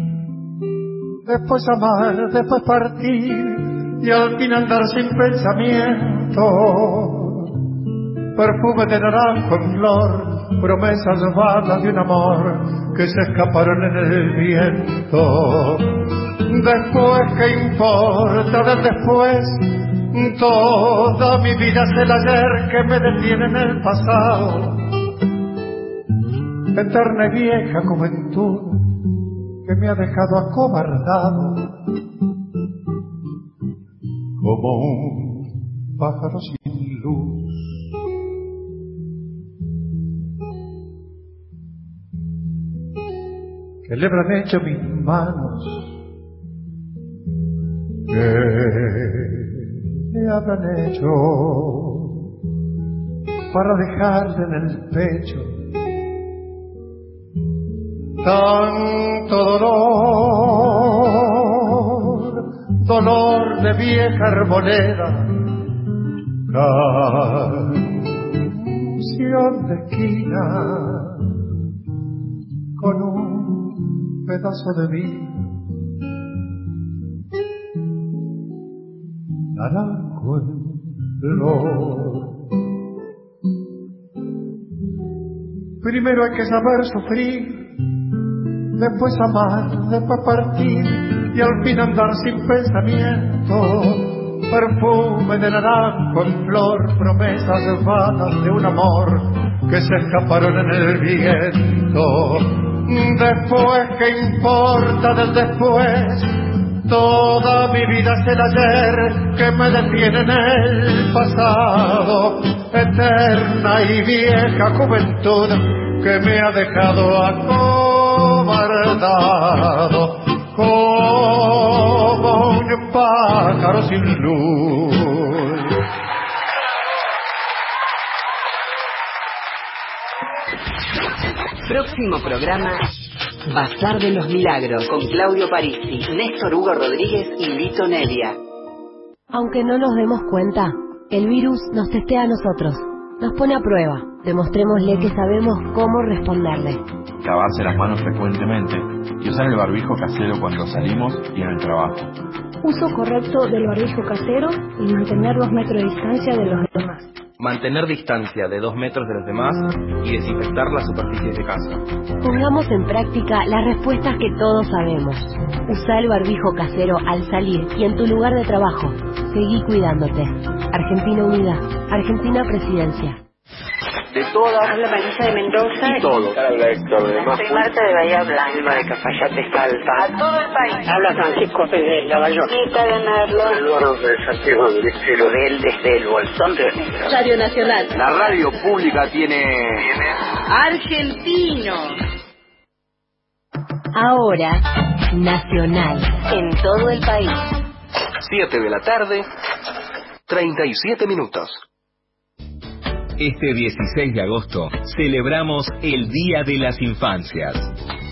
después amar, después partir y al fin andar sin pensamiento. Perfume de naranjo en flor, promesas vanas de un amor que se escaparon en el viento. Después, ¿qué importa del después? Toda mi vida es el ayer que me detiene en el pasado. Eterna y vieja juventud que me ha dejado acobardado como un pájaro sin luz. ¿Qué le hecho mis manos? ¿Qué le habrán hecho para dejarle en el pecho tanto dolor, dolor de vieja arboleda, canción de esquina con un pedazo de vida. Naranjo en flor. Primero hay que saber sufrir después amar, después partir y al fin andar sin pensamiento. Perfume de naranjo en flor, promesas vanas de un amor que se escaparon en el viento. Después, ¿qué importa del después? Toda mi vida es el ayer que me detiene en el pasado. Eterna y vieja juventud que me ha dejado acobardado como un pájaro sin luz. Próximo programa, Bazar de los Milagros, con Claudio Parisi, Néstor Hugo Rodríguez y Lito Nevia. Aunque no nos demos cuenta, el virus nos testea a nosotros, nos pone a prueba. Demostrémosle que sabemos cómo responderle. Lavarse las manos frecuentemente y usar el barbijo casero cuando salimos y en el trabajo. Uso correcto del barbijo casero y mantener dos metros de distancia de los demás. Mantener distancia de dos metros de los demás y desinfectar las superficies de casa. Pongamos en práctica las respuestas que todos sabemos. Usa el barbijo casero al salir y en tu lugar de trabajo. Seguí cuidándote. Argentina Unida. Argentina Presidencia. De todas. Habla Marisa de Mendoza. Y todo. Habla Héctor de Soy Marta de Bahía Blanca. Alma de Cafayate Salta. A todo el país. Habla Francisco Pérez Lavallón. Quita de Merlo. Eduardo de Santiago del Estero. de él desde el Bolsón de Negro. Radio Nacional. La radio pública tiene... Argentino. Ahora, Nacional. En todo el país. 7 de la tarde, 37 minutos. Este 16 de agosto celebramos el Día de las Infancias.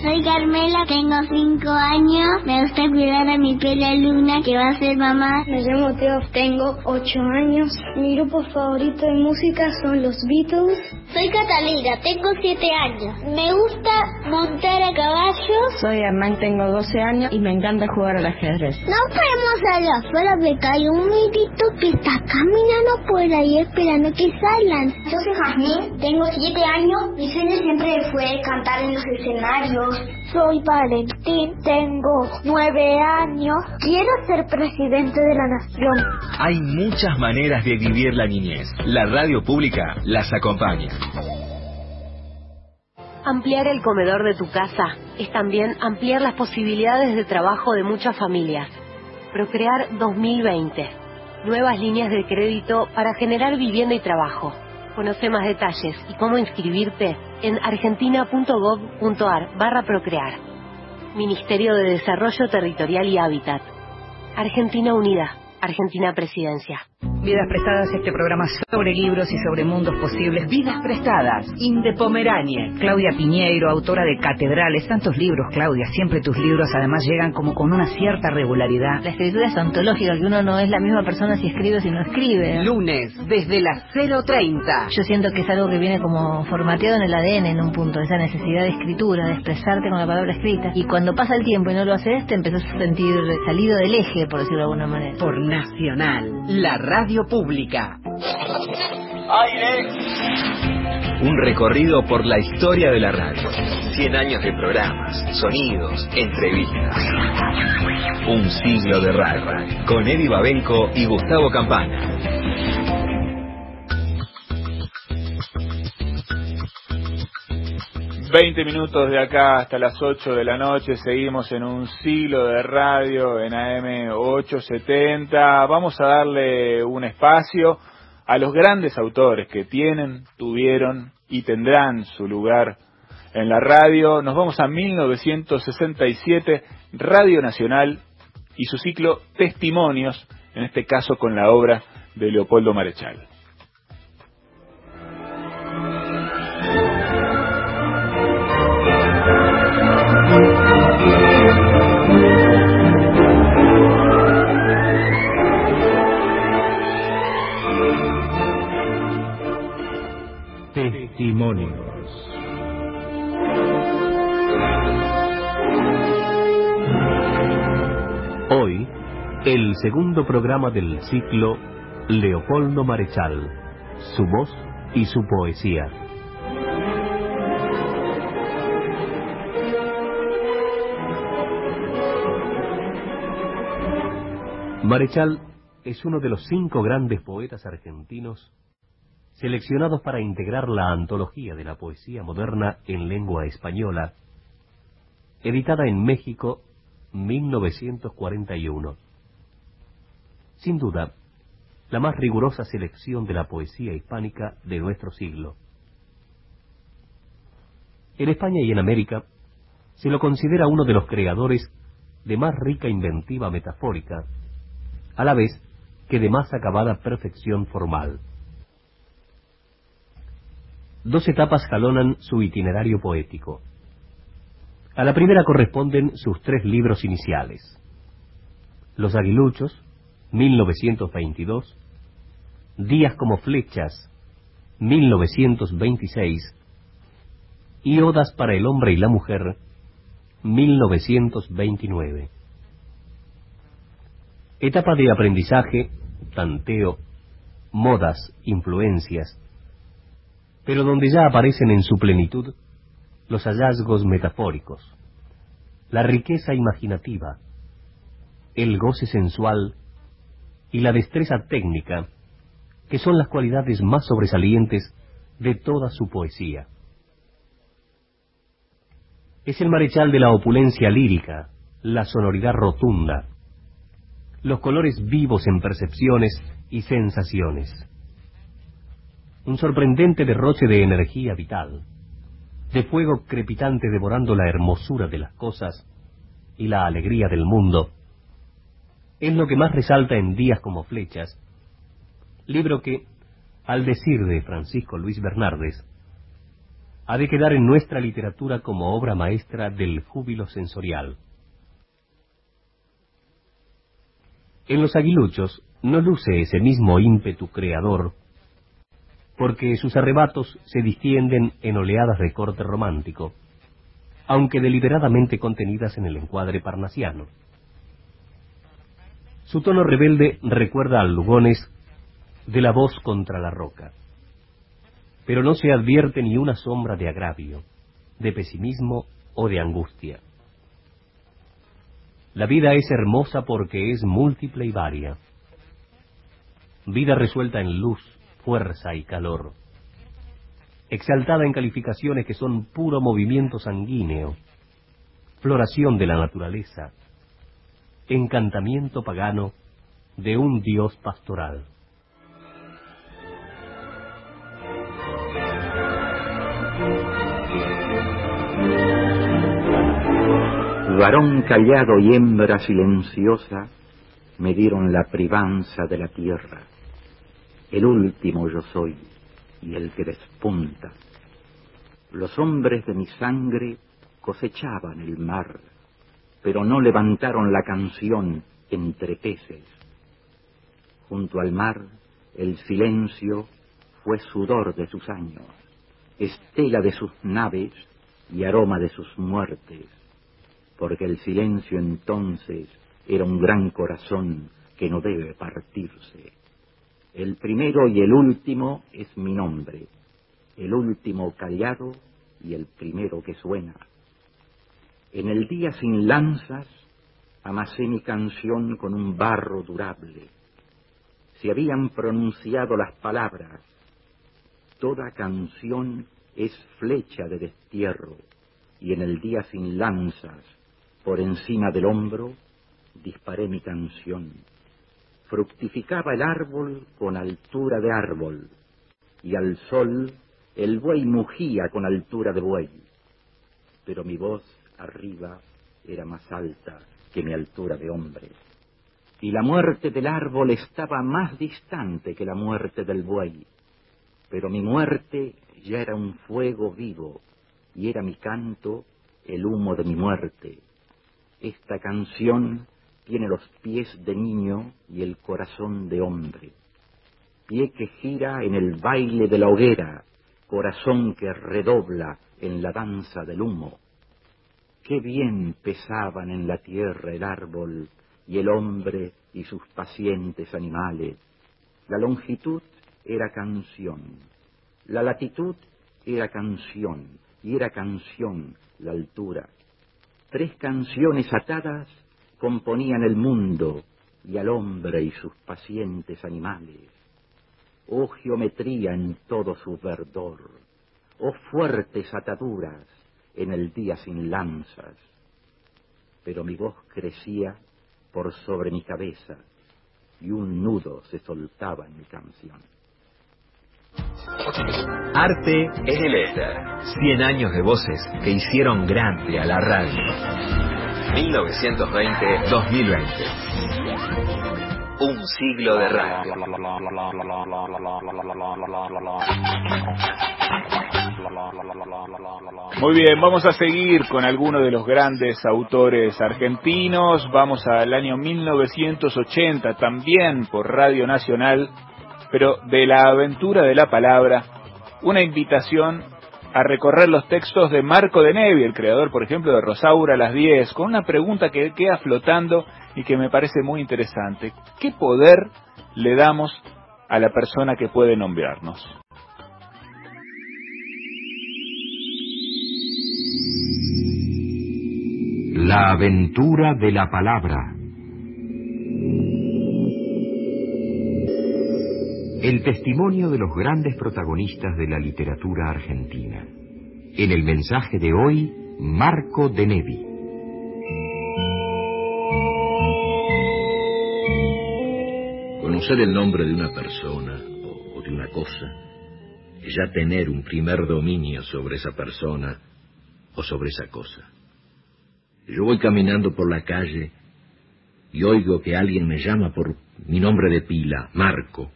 Soy Carmela, tengo 5 años. Me gusta cuidar a mi pela Luna, que va a ser mamá. Me llamo Teo, tengo 8 años. Mi grupo favorito de música son los Beatles. Soy Catalina, tengo 7 años. Me gusta montar a caballo. Soy Hernán, tengo 12 años y me encanta jugar al ajedrez. No podemos salir afuera porque hay un mirito que está caminando por ahí esperando que salgan. Yo soy Jazmín, tengo 7 años. Mi sueño siempre fue cantar en los escenarios. Soy Valentín, tengo 9 años. Quiero ser presidente de la nación. Hay muchas maneras de vivir la niñez. La radio pública las acompaña. Ampliar el comedor de tu casa es también ampliar las posibilidades de trabajo de muchas familias. Procrear 2020. Nuevas líneas de crédito para generar vivienda y trabajo. Conoce más detalles y cómo inscribirte en argentina.gov.ar barra procrear. Ministerio de Desarrollo Territorial y Hábitat. Argentina Unida. Argentina Presidencia. Vidas Prestadas, este programa sobre libros y sobre mundos posibles. Vidas Prestadas, Inde Pomerania. Claudia Piñeiro, autora de Catedrales. Tantos libros, Claudia. Siempre tus libros además llegan como con una cierta regularidad. La escritura es ontológica, que uno no es la misma persona si escribe o si no escribe. Lunes, desde las 0.30. Yo siento que es algo que viene como formateado en el ADN en un punto, esa necesidad de escritura, de expresarte con la palabra escrita. Y cuando pasa el tiempo y no lo haces, te empezás a sentir salido del eje, por decirlo de alguna manera. Por Nacional, la radio pública. Un recorrido por la historia de la radio. 100 años de programas, sonidos, entrevistas. Un siglo de radio. Con Eddie Babenco y Gustavo Campana. 20 minutos de acá hasta las 8 de la noche, seguimos en un siglo de radio en AM 870. Vamos a darle un espacio a los grandes autores que tienen, tuvieron y tendrán su lugar en la radio. Nos vamos a 1967, Radio Nacional y su ciclo Testimonios, en este caso con la obra de Leopoldo Marechal. Hoy, el segundo programa del ciclo Leopoldo Marechal, su voz y su poesía. Marechal es uno de los cinco grandes poetas argentinos seleccionados para integrar la antología de la poesía moderna en lengua española, editada en México 1941. Sin duda, la más rigurosa selección de la poesía hispánica de nuestro siglo. En España y en América se lo considera uno de los creadores de más rica inventiva metafórica, a la vez que de más acabada perfección formal. Dos etapas jalonan su itinerario poético. A la primera corresponden sus tres libros iniciales. Los Aguiluchos, 1922, Días como Flechas, 1926, y Odas para el Hombre y la Mujer, 1929. Etapa de aprendizaje, tanteo, modas, influencias, pero donde ya aparecen en su plenitud los hallazgos metafóricos, la riqueza imaginativa, el goce sensual y la destreza técnica, que son las cualidades más sobresalientes de toda su poesía. Es el marechal de la opulencia lírica, la sonoridad rotunda, los colores vivos en percepciones y sensaciones un sorprendente derroche de energía vital, de fuego crepitante devorando la hermosura de las cosas y la alegría del mundo, es lo que más resalta en Días como Flechas, libro que, al decir de Francisco Luis Bernardes, ha de quedar en nuestra literatura como obra maestra del júbilo sensorial. En los aguiluchos no luce ese mismo ímpetu creador porque sus arrebatos se distienden en oleadas de corte romántico, aunque deliberadamente contenidas en el encuadre parnasiano. Su tono rebelde recuerda al Lugones de la voz contra la roca, pero no se advierte ni una sombra de agravio, de pesimismo o de angustia. La vida es hermosa porque es múltiple y varia. Vida resuelta en luz, fuerza y calor. exaltada en calificaciones que son puro movimiento sanguíneo, floración de la naturaleza, encantamiento pagano de un dios pastoral. Varón callado y hembra silenciosa me dieron la privanza de la tierra. El último yo soy y el que despunta. Los hombres de mi sangre cosechaban el mar, pero no levantaron la canción entre peces. Junto al mar, el silencio fue sudor de sus años, estela de sus naves y aroma de sus muertes, porque el silencio entonces era un gran corazón que no debe partirse. El primero y el último es mi nombre, el último callado y el primero que suena. En el día sin lanzas amasé mi canción con un barro durable. Se habían pronunciado las palabras. Toda canción es flecha de destierro, y en el día sin lanzas, por encima del hombro, disparé mi canción. Fructificaba el árbol con altura de árbol, y al sol el buey mugía con altura de buey. Pero mi voz arriba era más alta que mi altura de hombre. Y la muerte del árbol estaba más distante que la muerte del buey. Pero mi muerte ya era un fuego vivo, y era mi canto el humo de mi muerte. Esta canción tiene los pies de niño y el corazón de hombre. Pie que gira en el baile de la hoguera, corazón que redobla en la danza del humo. Qué bien pesaban en la tierra el árbol y el hombre y sus pacientes animales. La longitud era canción, la latitud era canción y era canción la altura. Tres canciones atadas componían el mundo y al hombre y sus pacientes animales. Oh geometría en todo su verdor, oh fuertes ataduras, en el día sin lanzas, pero mi voz crecía por sobre mi cabeza y un nudo se soltaba en mi canción. Arte en el éter. 100 años de voces que hicieron grande a la radio. 1920-2020. Un siglo de radio. Muy bien, vamos a seguir con algunos de los grandes autores argentinos. Vamos al año 1980, también por Radio Nacional, pero de la aventura de la palabra, una invitación a recorrer los textos de Marco de Nevi, el creador, por ejemplo, de Rosaura las 10, con una pregunta que queda flotando y que me parece muy interesante. ¿Qué poder le damos a la persona que puede nombrarnos? La aventura de la palabra. El testimonio de los grandes protagonistas de la literatura argentina. En el mensaje de hoy, Marco de Nevi. Conocer el nombre de una persona o de una cosa ya tener un primer dominio sobre esa persona o sobre esa cosa. Yo voy caminando por la calle y oigo que alguien me llama por mi nombre de pila, Marco.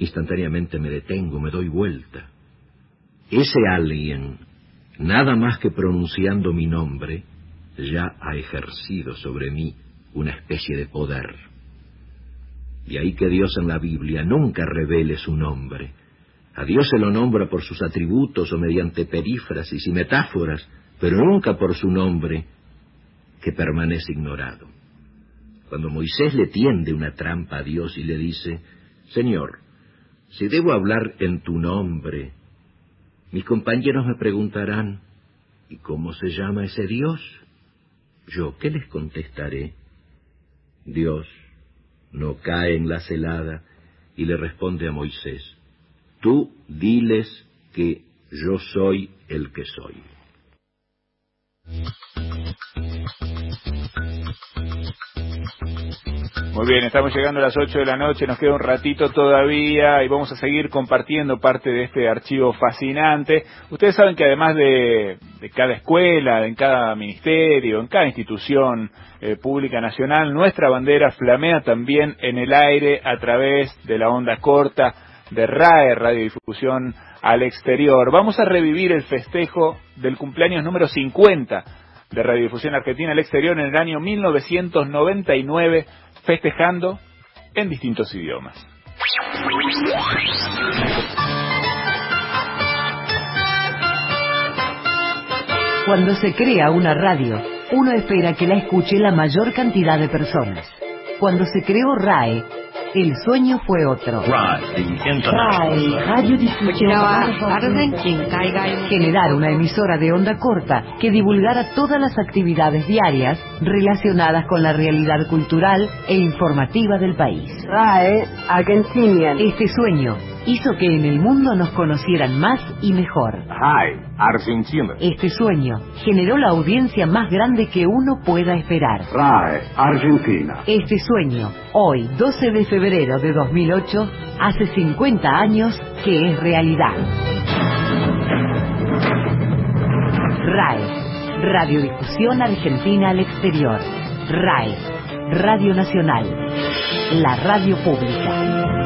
Instantáneamente me detengo, me doy vuelta. Ese alguien, nada más que pronunciando mi nombre, ya ha ejercido sobre mí una especie de poder. Y ahí que Dios en la Biblia nunca revele su nombre. A Dios se lo nombra por sus atributos o mediante perífrasis y metáforas, pero nunca por su nombre, que permanece ignorado. Cuando Moisés le tiende una trampa a Dios y le dice, Señor, si debo hablar en tu nombre, mis compañeros me preguntarán, ¿y cómo se llama ese Dios? Yo, ¿qué les contestaré? Dios no cae en la celada y le responde a Moisés, tú diles que Yo soy el que soy. Muy bien, estamos llegando a las 8 de la noche, nos queda un ratito todavía y vamos a seguir compartiendo parte de este archivo fascinante. Ustedes saben que además de, cada escuela, en cada ministerio, en cada institución eh, pública nacional, nuestra bandera flamea también en el aire a través de la onda corta de RAE, Radiodifusión al Exterior. Vamos a revivir el festejo del cumpleaños número 50 de Radiodifusión Argentina al Exterior en el año 1999 festejando en distintos idiomas. Cuando se crea una radio, uno espera que la escuche la mayor cantidad de personas. Cuando se creó RAE, el sueño fue otro. Generar una emisora de onda corta que divulgara todas las actividades diarias relacionadas con la realidad cultural e informativa del país. RAE Argentina. Este sueño hizo que en el mundo nos conocieran más y mejor. RAE Argentina. Este sueño generó la audiencia más grande que uno pueda esperar. RAE Argentina. Este sueño, hoy, 12 de febrero de 2008, hace 50 años que es realidad. RAE, Radiodifusión Argentina al Exterior. RAE, Radio Nacional, la radio pública.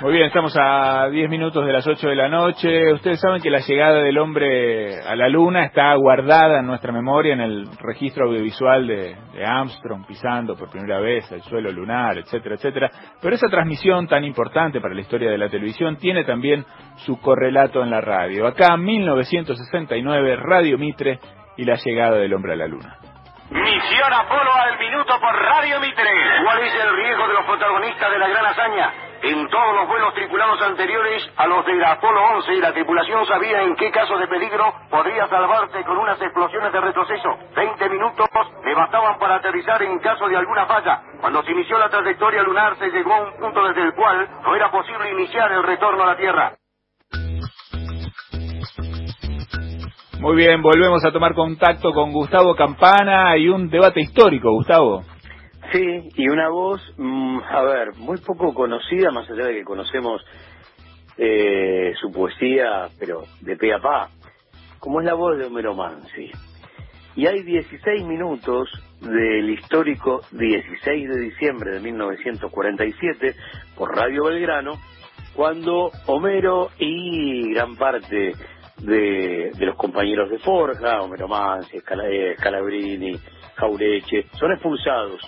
Muy bien, estamos a 10 minutos de las 8 de la noche. Ustedes saben que la llegada del hombre a la luna está guardada en nuestra memoria en el registro audiovisual de, de Armstrong pisando por primera vez el suelo lunar, etcétera, etcétera. Pero esa transmisión tan importante para la historia de la televisión tiene también su correlato en la radio. Acá, 1969, Radio Mitre y la llegada del hombre a la luna. Misión Apolo al minuto por Radio Mitre. ¿Cuál es el riesgo de los protagonistas de la gran hazaña? En todos los vuelos tripulados anteriores a los de Apolo 11, la tripulación sabía en qué caso de peligro podría salvarse con unas explosiones de retroceso. Veinte minutos le bastaban para aterrizar en caso de alguna falla. Cuando se inició la trayectoria lunar se llegó a un punto desde el cual no era posible iniciar el retorno a la Tierra. Muy bien, volvemos a tomar contacto con Gustavo Campana y un debate histórico, Gustavo. Sí, y una voz, mm, a ver, muy poco conocida, más allá de que conocemos eh, su poesía, pero de pe a pa, como es la voz de Homero Mansi. Y hay 16 minutos del histórico 16 de diciembre de 1947 por Radio Belgrano, cuando Homero y gran parte de, de los compañeros de Forja, Homero Mansi, eh, Scalabrini, Jaureche, son expulsados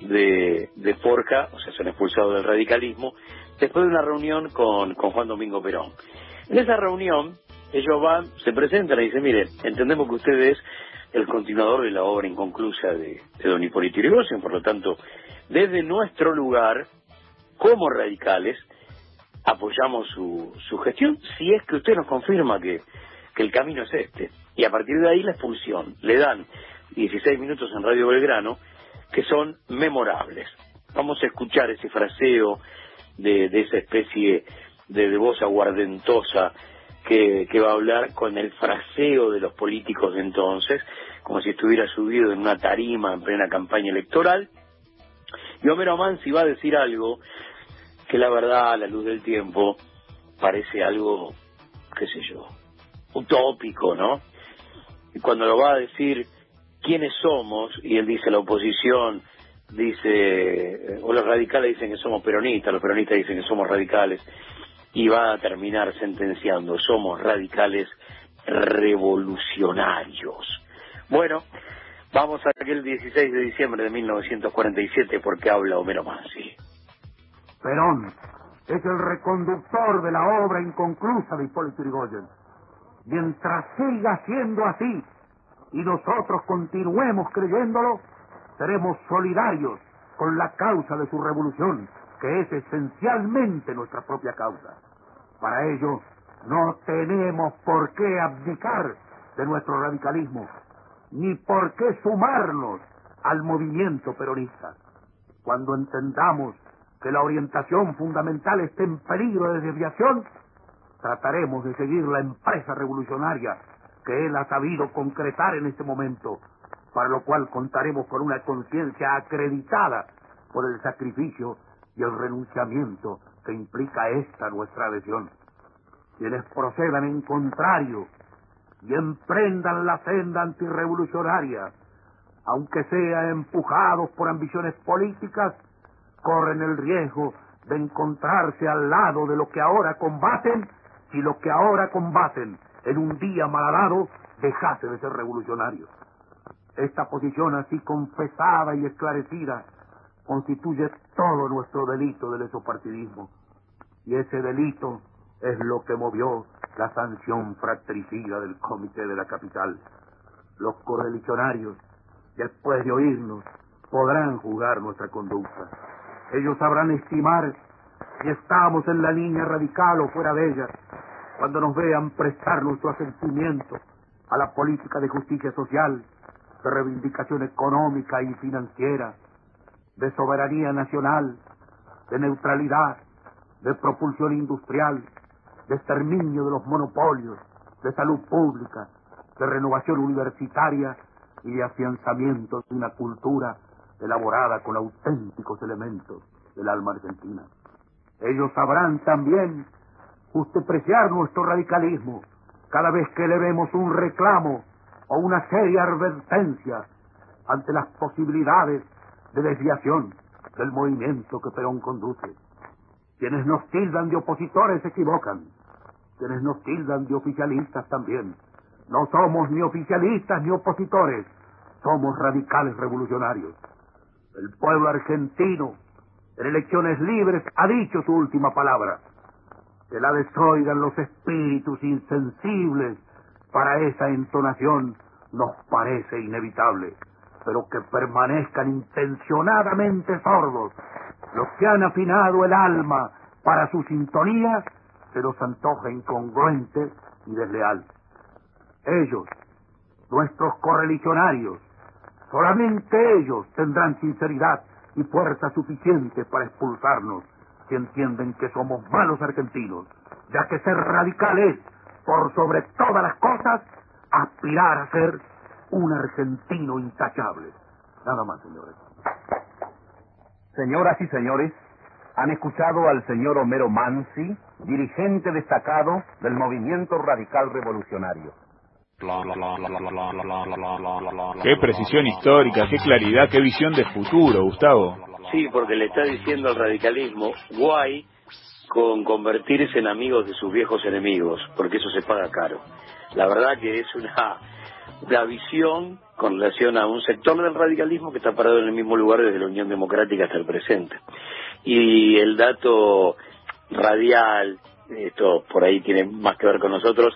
de, de Forja, o sea, son expulsados del radicalismo, después de una reunión con, con Juan Domingo Perón. En esa reunión, ellos van, se presentan y dicen, mire, entendemos que usted es el continuador de la obra inconclusa de, de Don Hipólito Yrigoyen, por lo tanto, desde nuestro lugar, como radicales, apoyamos su, su gestión si es que usted nos confirma que, que el camino es este. Y a partir de ahí la expulsión. Le dan 16 minutos en Radio Belgrano que son memorables. Vamos a escuchar ese fraseo de, de esa especie de, de voz aguardentosa que, que va a hablar con el fraseo de los políticos de entonces, como si estuviera subido en una tarima en plena campaña electoral. Y Homero Mansi va a decir algo que la verdad, a la luz del tiempo, parece algo, qué sé yo, utópico, ¿no? Y cuando lo va a decir quiénes somos, y él dice la oposición, dice, o los radicales dicen que somos peronistas, los peronistas dicen que somos radicales, y va a terminar sentenciando, somos radicales revolucionarios. Bueno, vamos a aquel 16 de diciembre de 1947 porque habla Homero Mansi. Perón es el reconductor de la obra inconclusa de Hipólito Yrigoyen. Mientras siga siendo así y nosotros continuemos creyéndolo, seremos solidarios con la causa de su revolución, que es esencialmente nuestra propia causa. Para ello, no tenemos por qué abdicar de nuestro radicalismo, ni por qué sumarnos al movimiento peronista. Cuando entendamos que la orientación fundamental esté en peligro de desviación, trataremos de seguir la empresa revolucionaria que él ha sabido concretar en este momento, para lo cual contaremos con una conciencia acreditada por el sacrificio y el renunciamiento que implica esta nuestra adhesión. Quienes procedan en contrario y emprendan la senda antirrevolucionaria, aunque sea empujados por ambiciones políticas, corren el riesgo de encontrarse al lado de lo que ahora combaten si lo que ahora combaten en un día malhadado dejase de ser revolucionarios. Esta posición así confesada y esclarecida constituye todo nuestro delito del esopartidismo. Y ese delito es lo que movió la sanción fratricida del Comité de la Capital. Los correligionarios, después de oírnos, podrán juzgar nuestra conducta. Ellos sabrán estimar si estamos en la línea radical o fuera de ella, cuando nos vean prestar nuestro asentimiento a la política de justicia social, de reivindicación económica y financiera, de soberanía nacional, de neutralidad, de propulsión industrial, de exterminio de los monopolios, de salud pública, de renovación universitaria y de afianzamiento de una cultura elaborada con auténticos elementos del alma argentina. Ellos sabrán también justipreciar nuestro radicalismo cada vez que le vemos un reclamo o una seria advertencia ante las posibilidades de desviación del movimiento que Perón conduce. Quienes nos tildan de opositores se equivocan. Quienes nos tildan de oficialistas también. No somos ni oficialistas ni opositores. Somos radicales revolucionarios. El pueblo argentino, en elecciones libres, ha dicho su última palabra. Que la desoigan los espíritus insensibles para esa entonación nos parece inevitable pero que permanezcan intencionadamente sordos. Los que han afinado el alma para su sintonía se los antoja incongruente y desleal. Ellos, nuestros correligionarios, solamente ellos tendrán sinceridad y fuerza suficiente para expulsarnos si entienden que somos malos argentinos, ya que ser radical es, por sobre todas las cosas, aspirar a ser un argentino intachable. Nada más, señores. Señoras y señores, han escuchado al señor Homero Mansi, dirigente destacado del movimiento radical revolucionario. Qué precisión histórica, qué claridad, qué visión de futuro, Gustavo. Sí, porque le está diciendo al radicalismo, guay con convertirse en amigos de sus viejos enemigos, porque eso se paga caro. La verdad que es una la visión con relación a un sector del radicalismo que está parado en el mismo lugar desde la Unión Democrática hasta el presente. Y el dato radial, esto por ahí tiene más que ver con nosotros,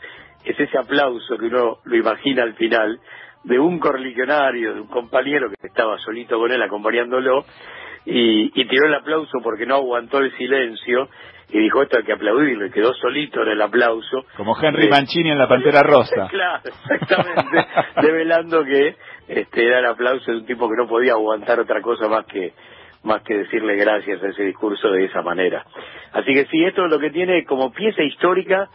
es ese aplauso que uno lo imagina al final de un correligionario, de un compañero que estaba solito con él acompañándolo, y, y tiró el aplauso porque no aguantó el silencio y dijo esto hay que aplaudirlo y quedó solito en el aplauso. Como Henry eh, Mancini en la Pantera Rosa. claro, exactamente, develando que este era el aplauso de un tipo que no podía aguantar otra cosa más que más que decirle gracias a ese discurso de esa manera. Así que sí, esto es lo que tiene como pieza histórica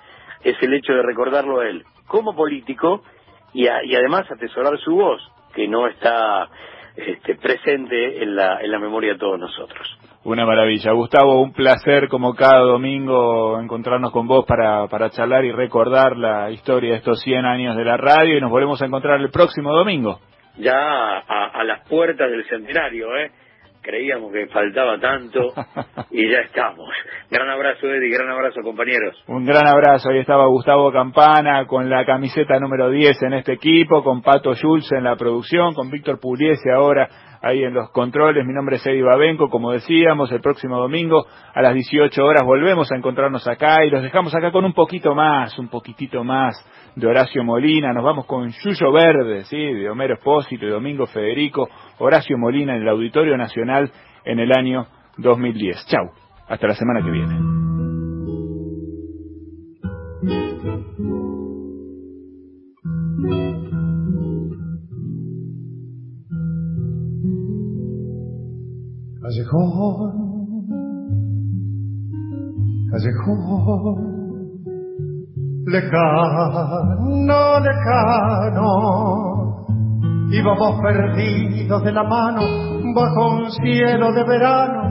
es el hecho de recordarlo a él como político y, y además atesorar su voz, que no está este, presente en la, en la memoria de todos nosotros. Una maravilla. Gustavo, un placer como cada domingo encontrarnos con vos para, para charlar y recordar la historia de estos 100 años de la radio y nos volvemos a encontrar el próximo domingo. Ya a, a las puertas del centenario, ¿eh? Creíamos que faltaba tanto y ya estamos. Gran abrazo, Eddie, gran abrazo, compañeros. Un gran abrazo. Ahí estaba Gustavo Campana con la camiseta número 10 en este equipo, con Pato Schulz en la producción, con Víctor Pugliese ahora ahí en los controles. Mi nombre es Eddie Babenco, como decíamos, el próximo domingo a las 18 horas volvemos a encontrarnos acá y los dejamos acá con un poquito más, un poquitito más de Horacio Molina. Nos vamos con Yuyo Verde, ¿sí? de Homero Espósito y Domingo Federico. Horacio Molina en el Auditorio Nacional en el año 2010. Chau, hasta la semana que viene. Lejano, lejano, íbamos perdidos de la mano bajo un cielo de verano,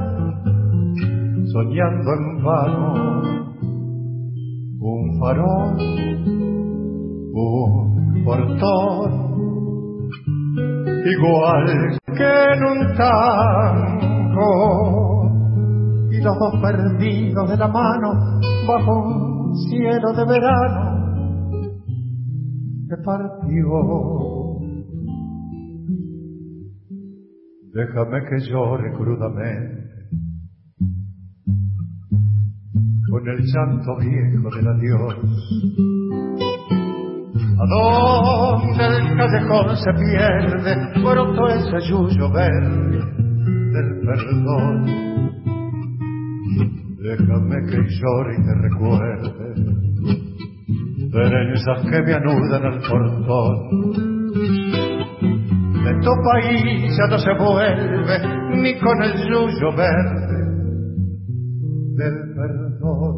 soñando en vano un farol, un portón, igual que en un tango, y los dos perdidos de la mano bajo un cielo de verano que partió. Déjame que llore crudamente con el llanto viejo del adiós. ¿A dónde el callejón se pierde? Pronto ese yuyo verde del perdón. Déjame que llore y te recuerde trenzas que me anudan al portón. De tu país ya no se vuelve ni con el yuyo verde del perdón.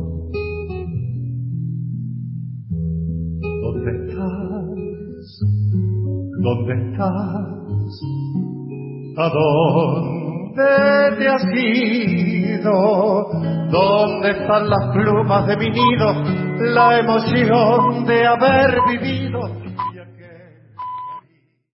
¿Dónde estás? ¿Dónde estás? ¿A dónde te has ido? ¿Dónde están las plumas de mi nido? La emoción de haber vivido